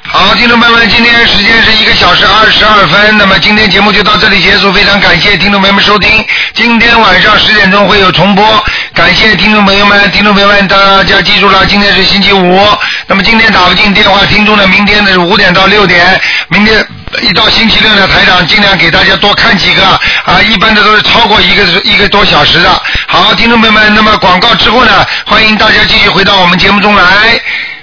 好，听众朋友们，今天时间是一个小时二十二分，那么今天节目就到这里结束，非常感谢听众朋友们收听。今天晚上十点钟会有重播，感谢听众朋友们，听众朋友们大家记住了，今天是星期五，那么今天打不进电话，听众呢，明天的五点到六点，明天一到星期六呢，台长尽量给大家多看几个啊，一般的都是超过一个一个多小时的。好，听众朋友们，那么广告之后呢，欢迎大家继续回到我们节目中来。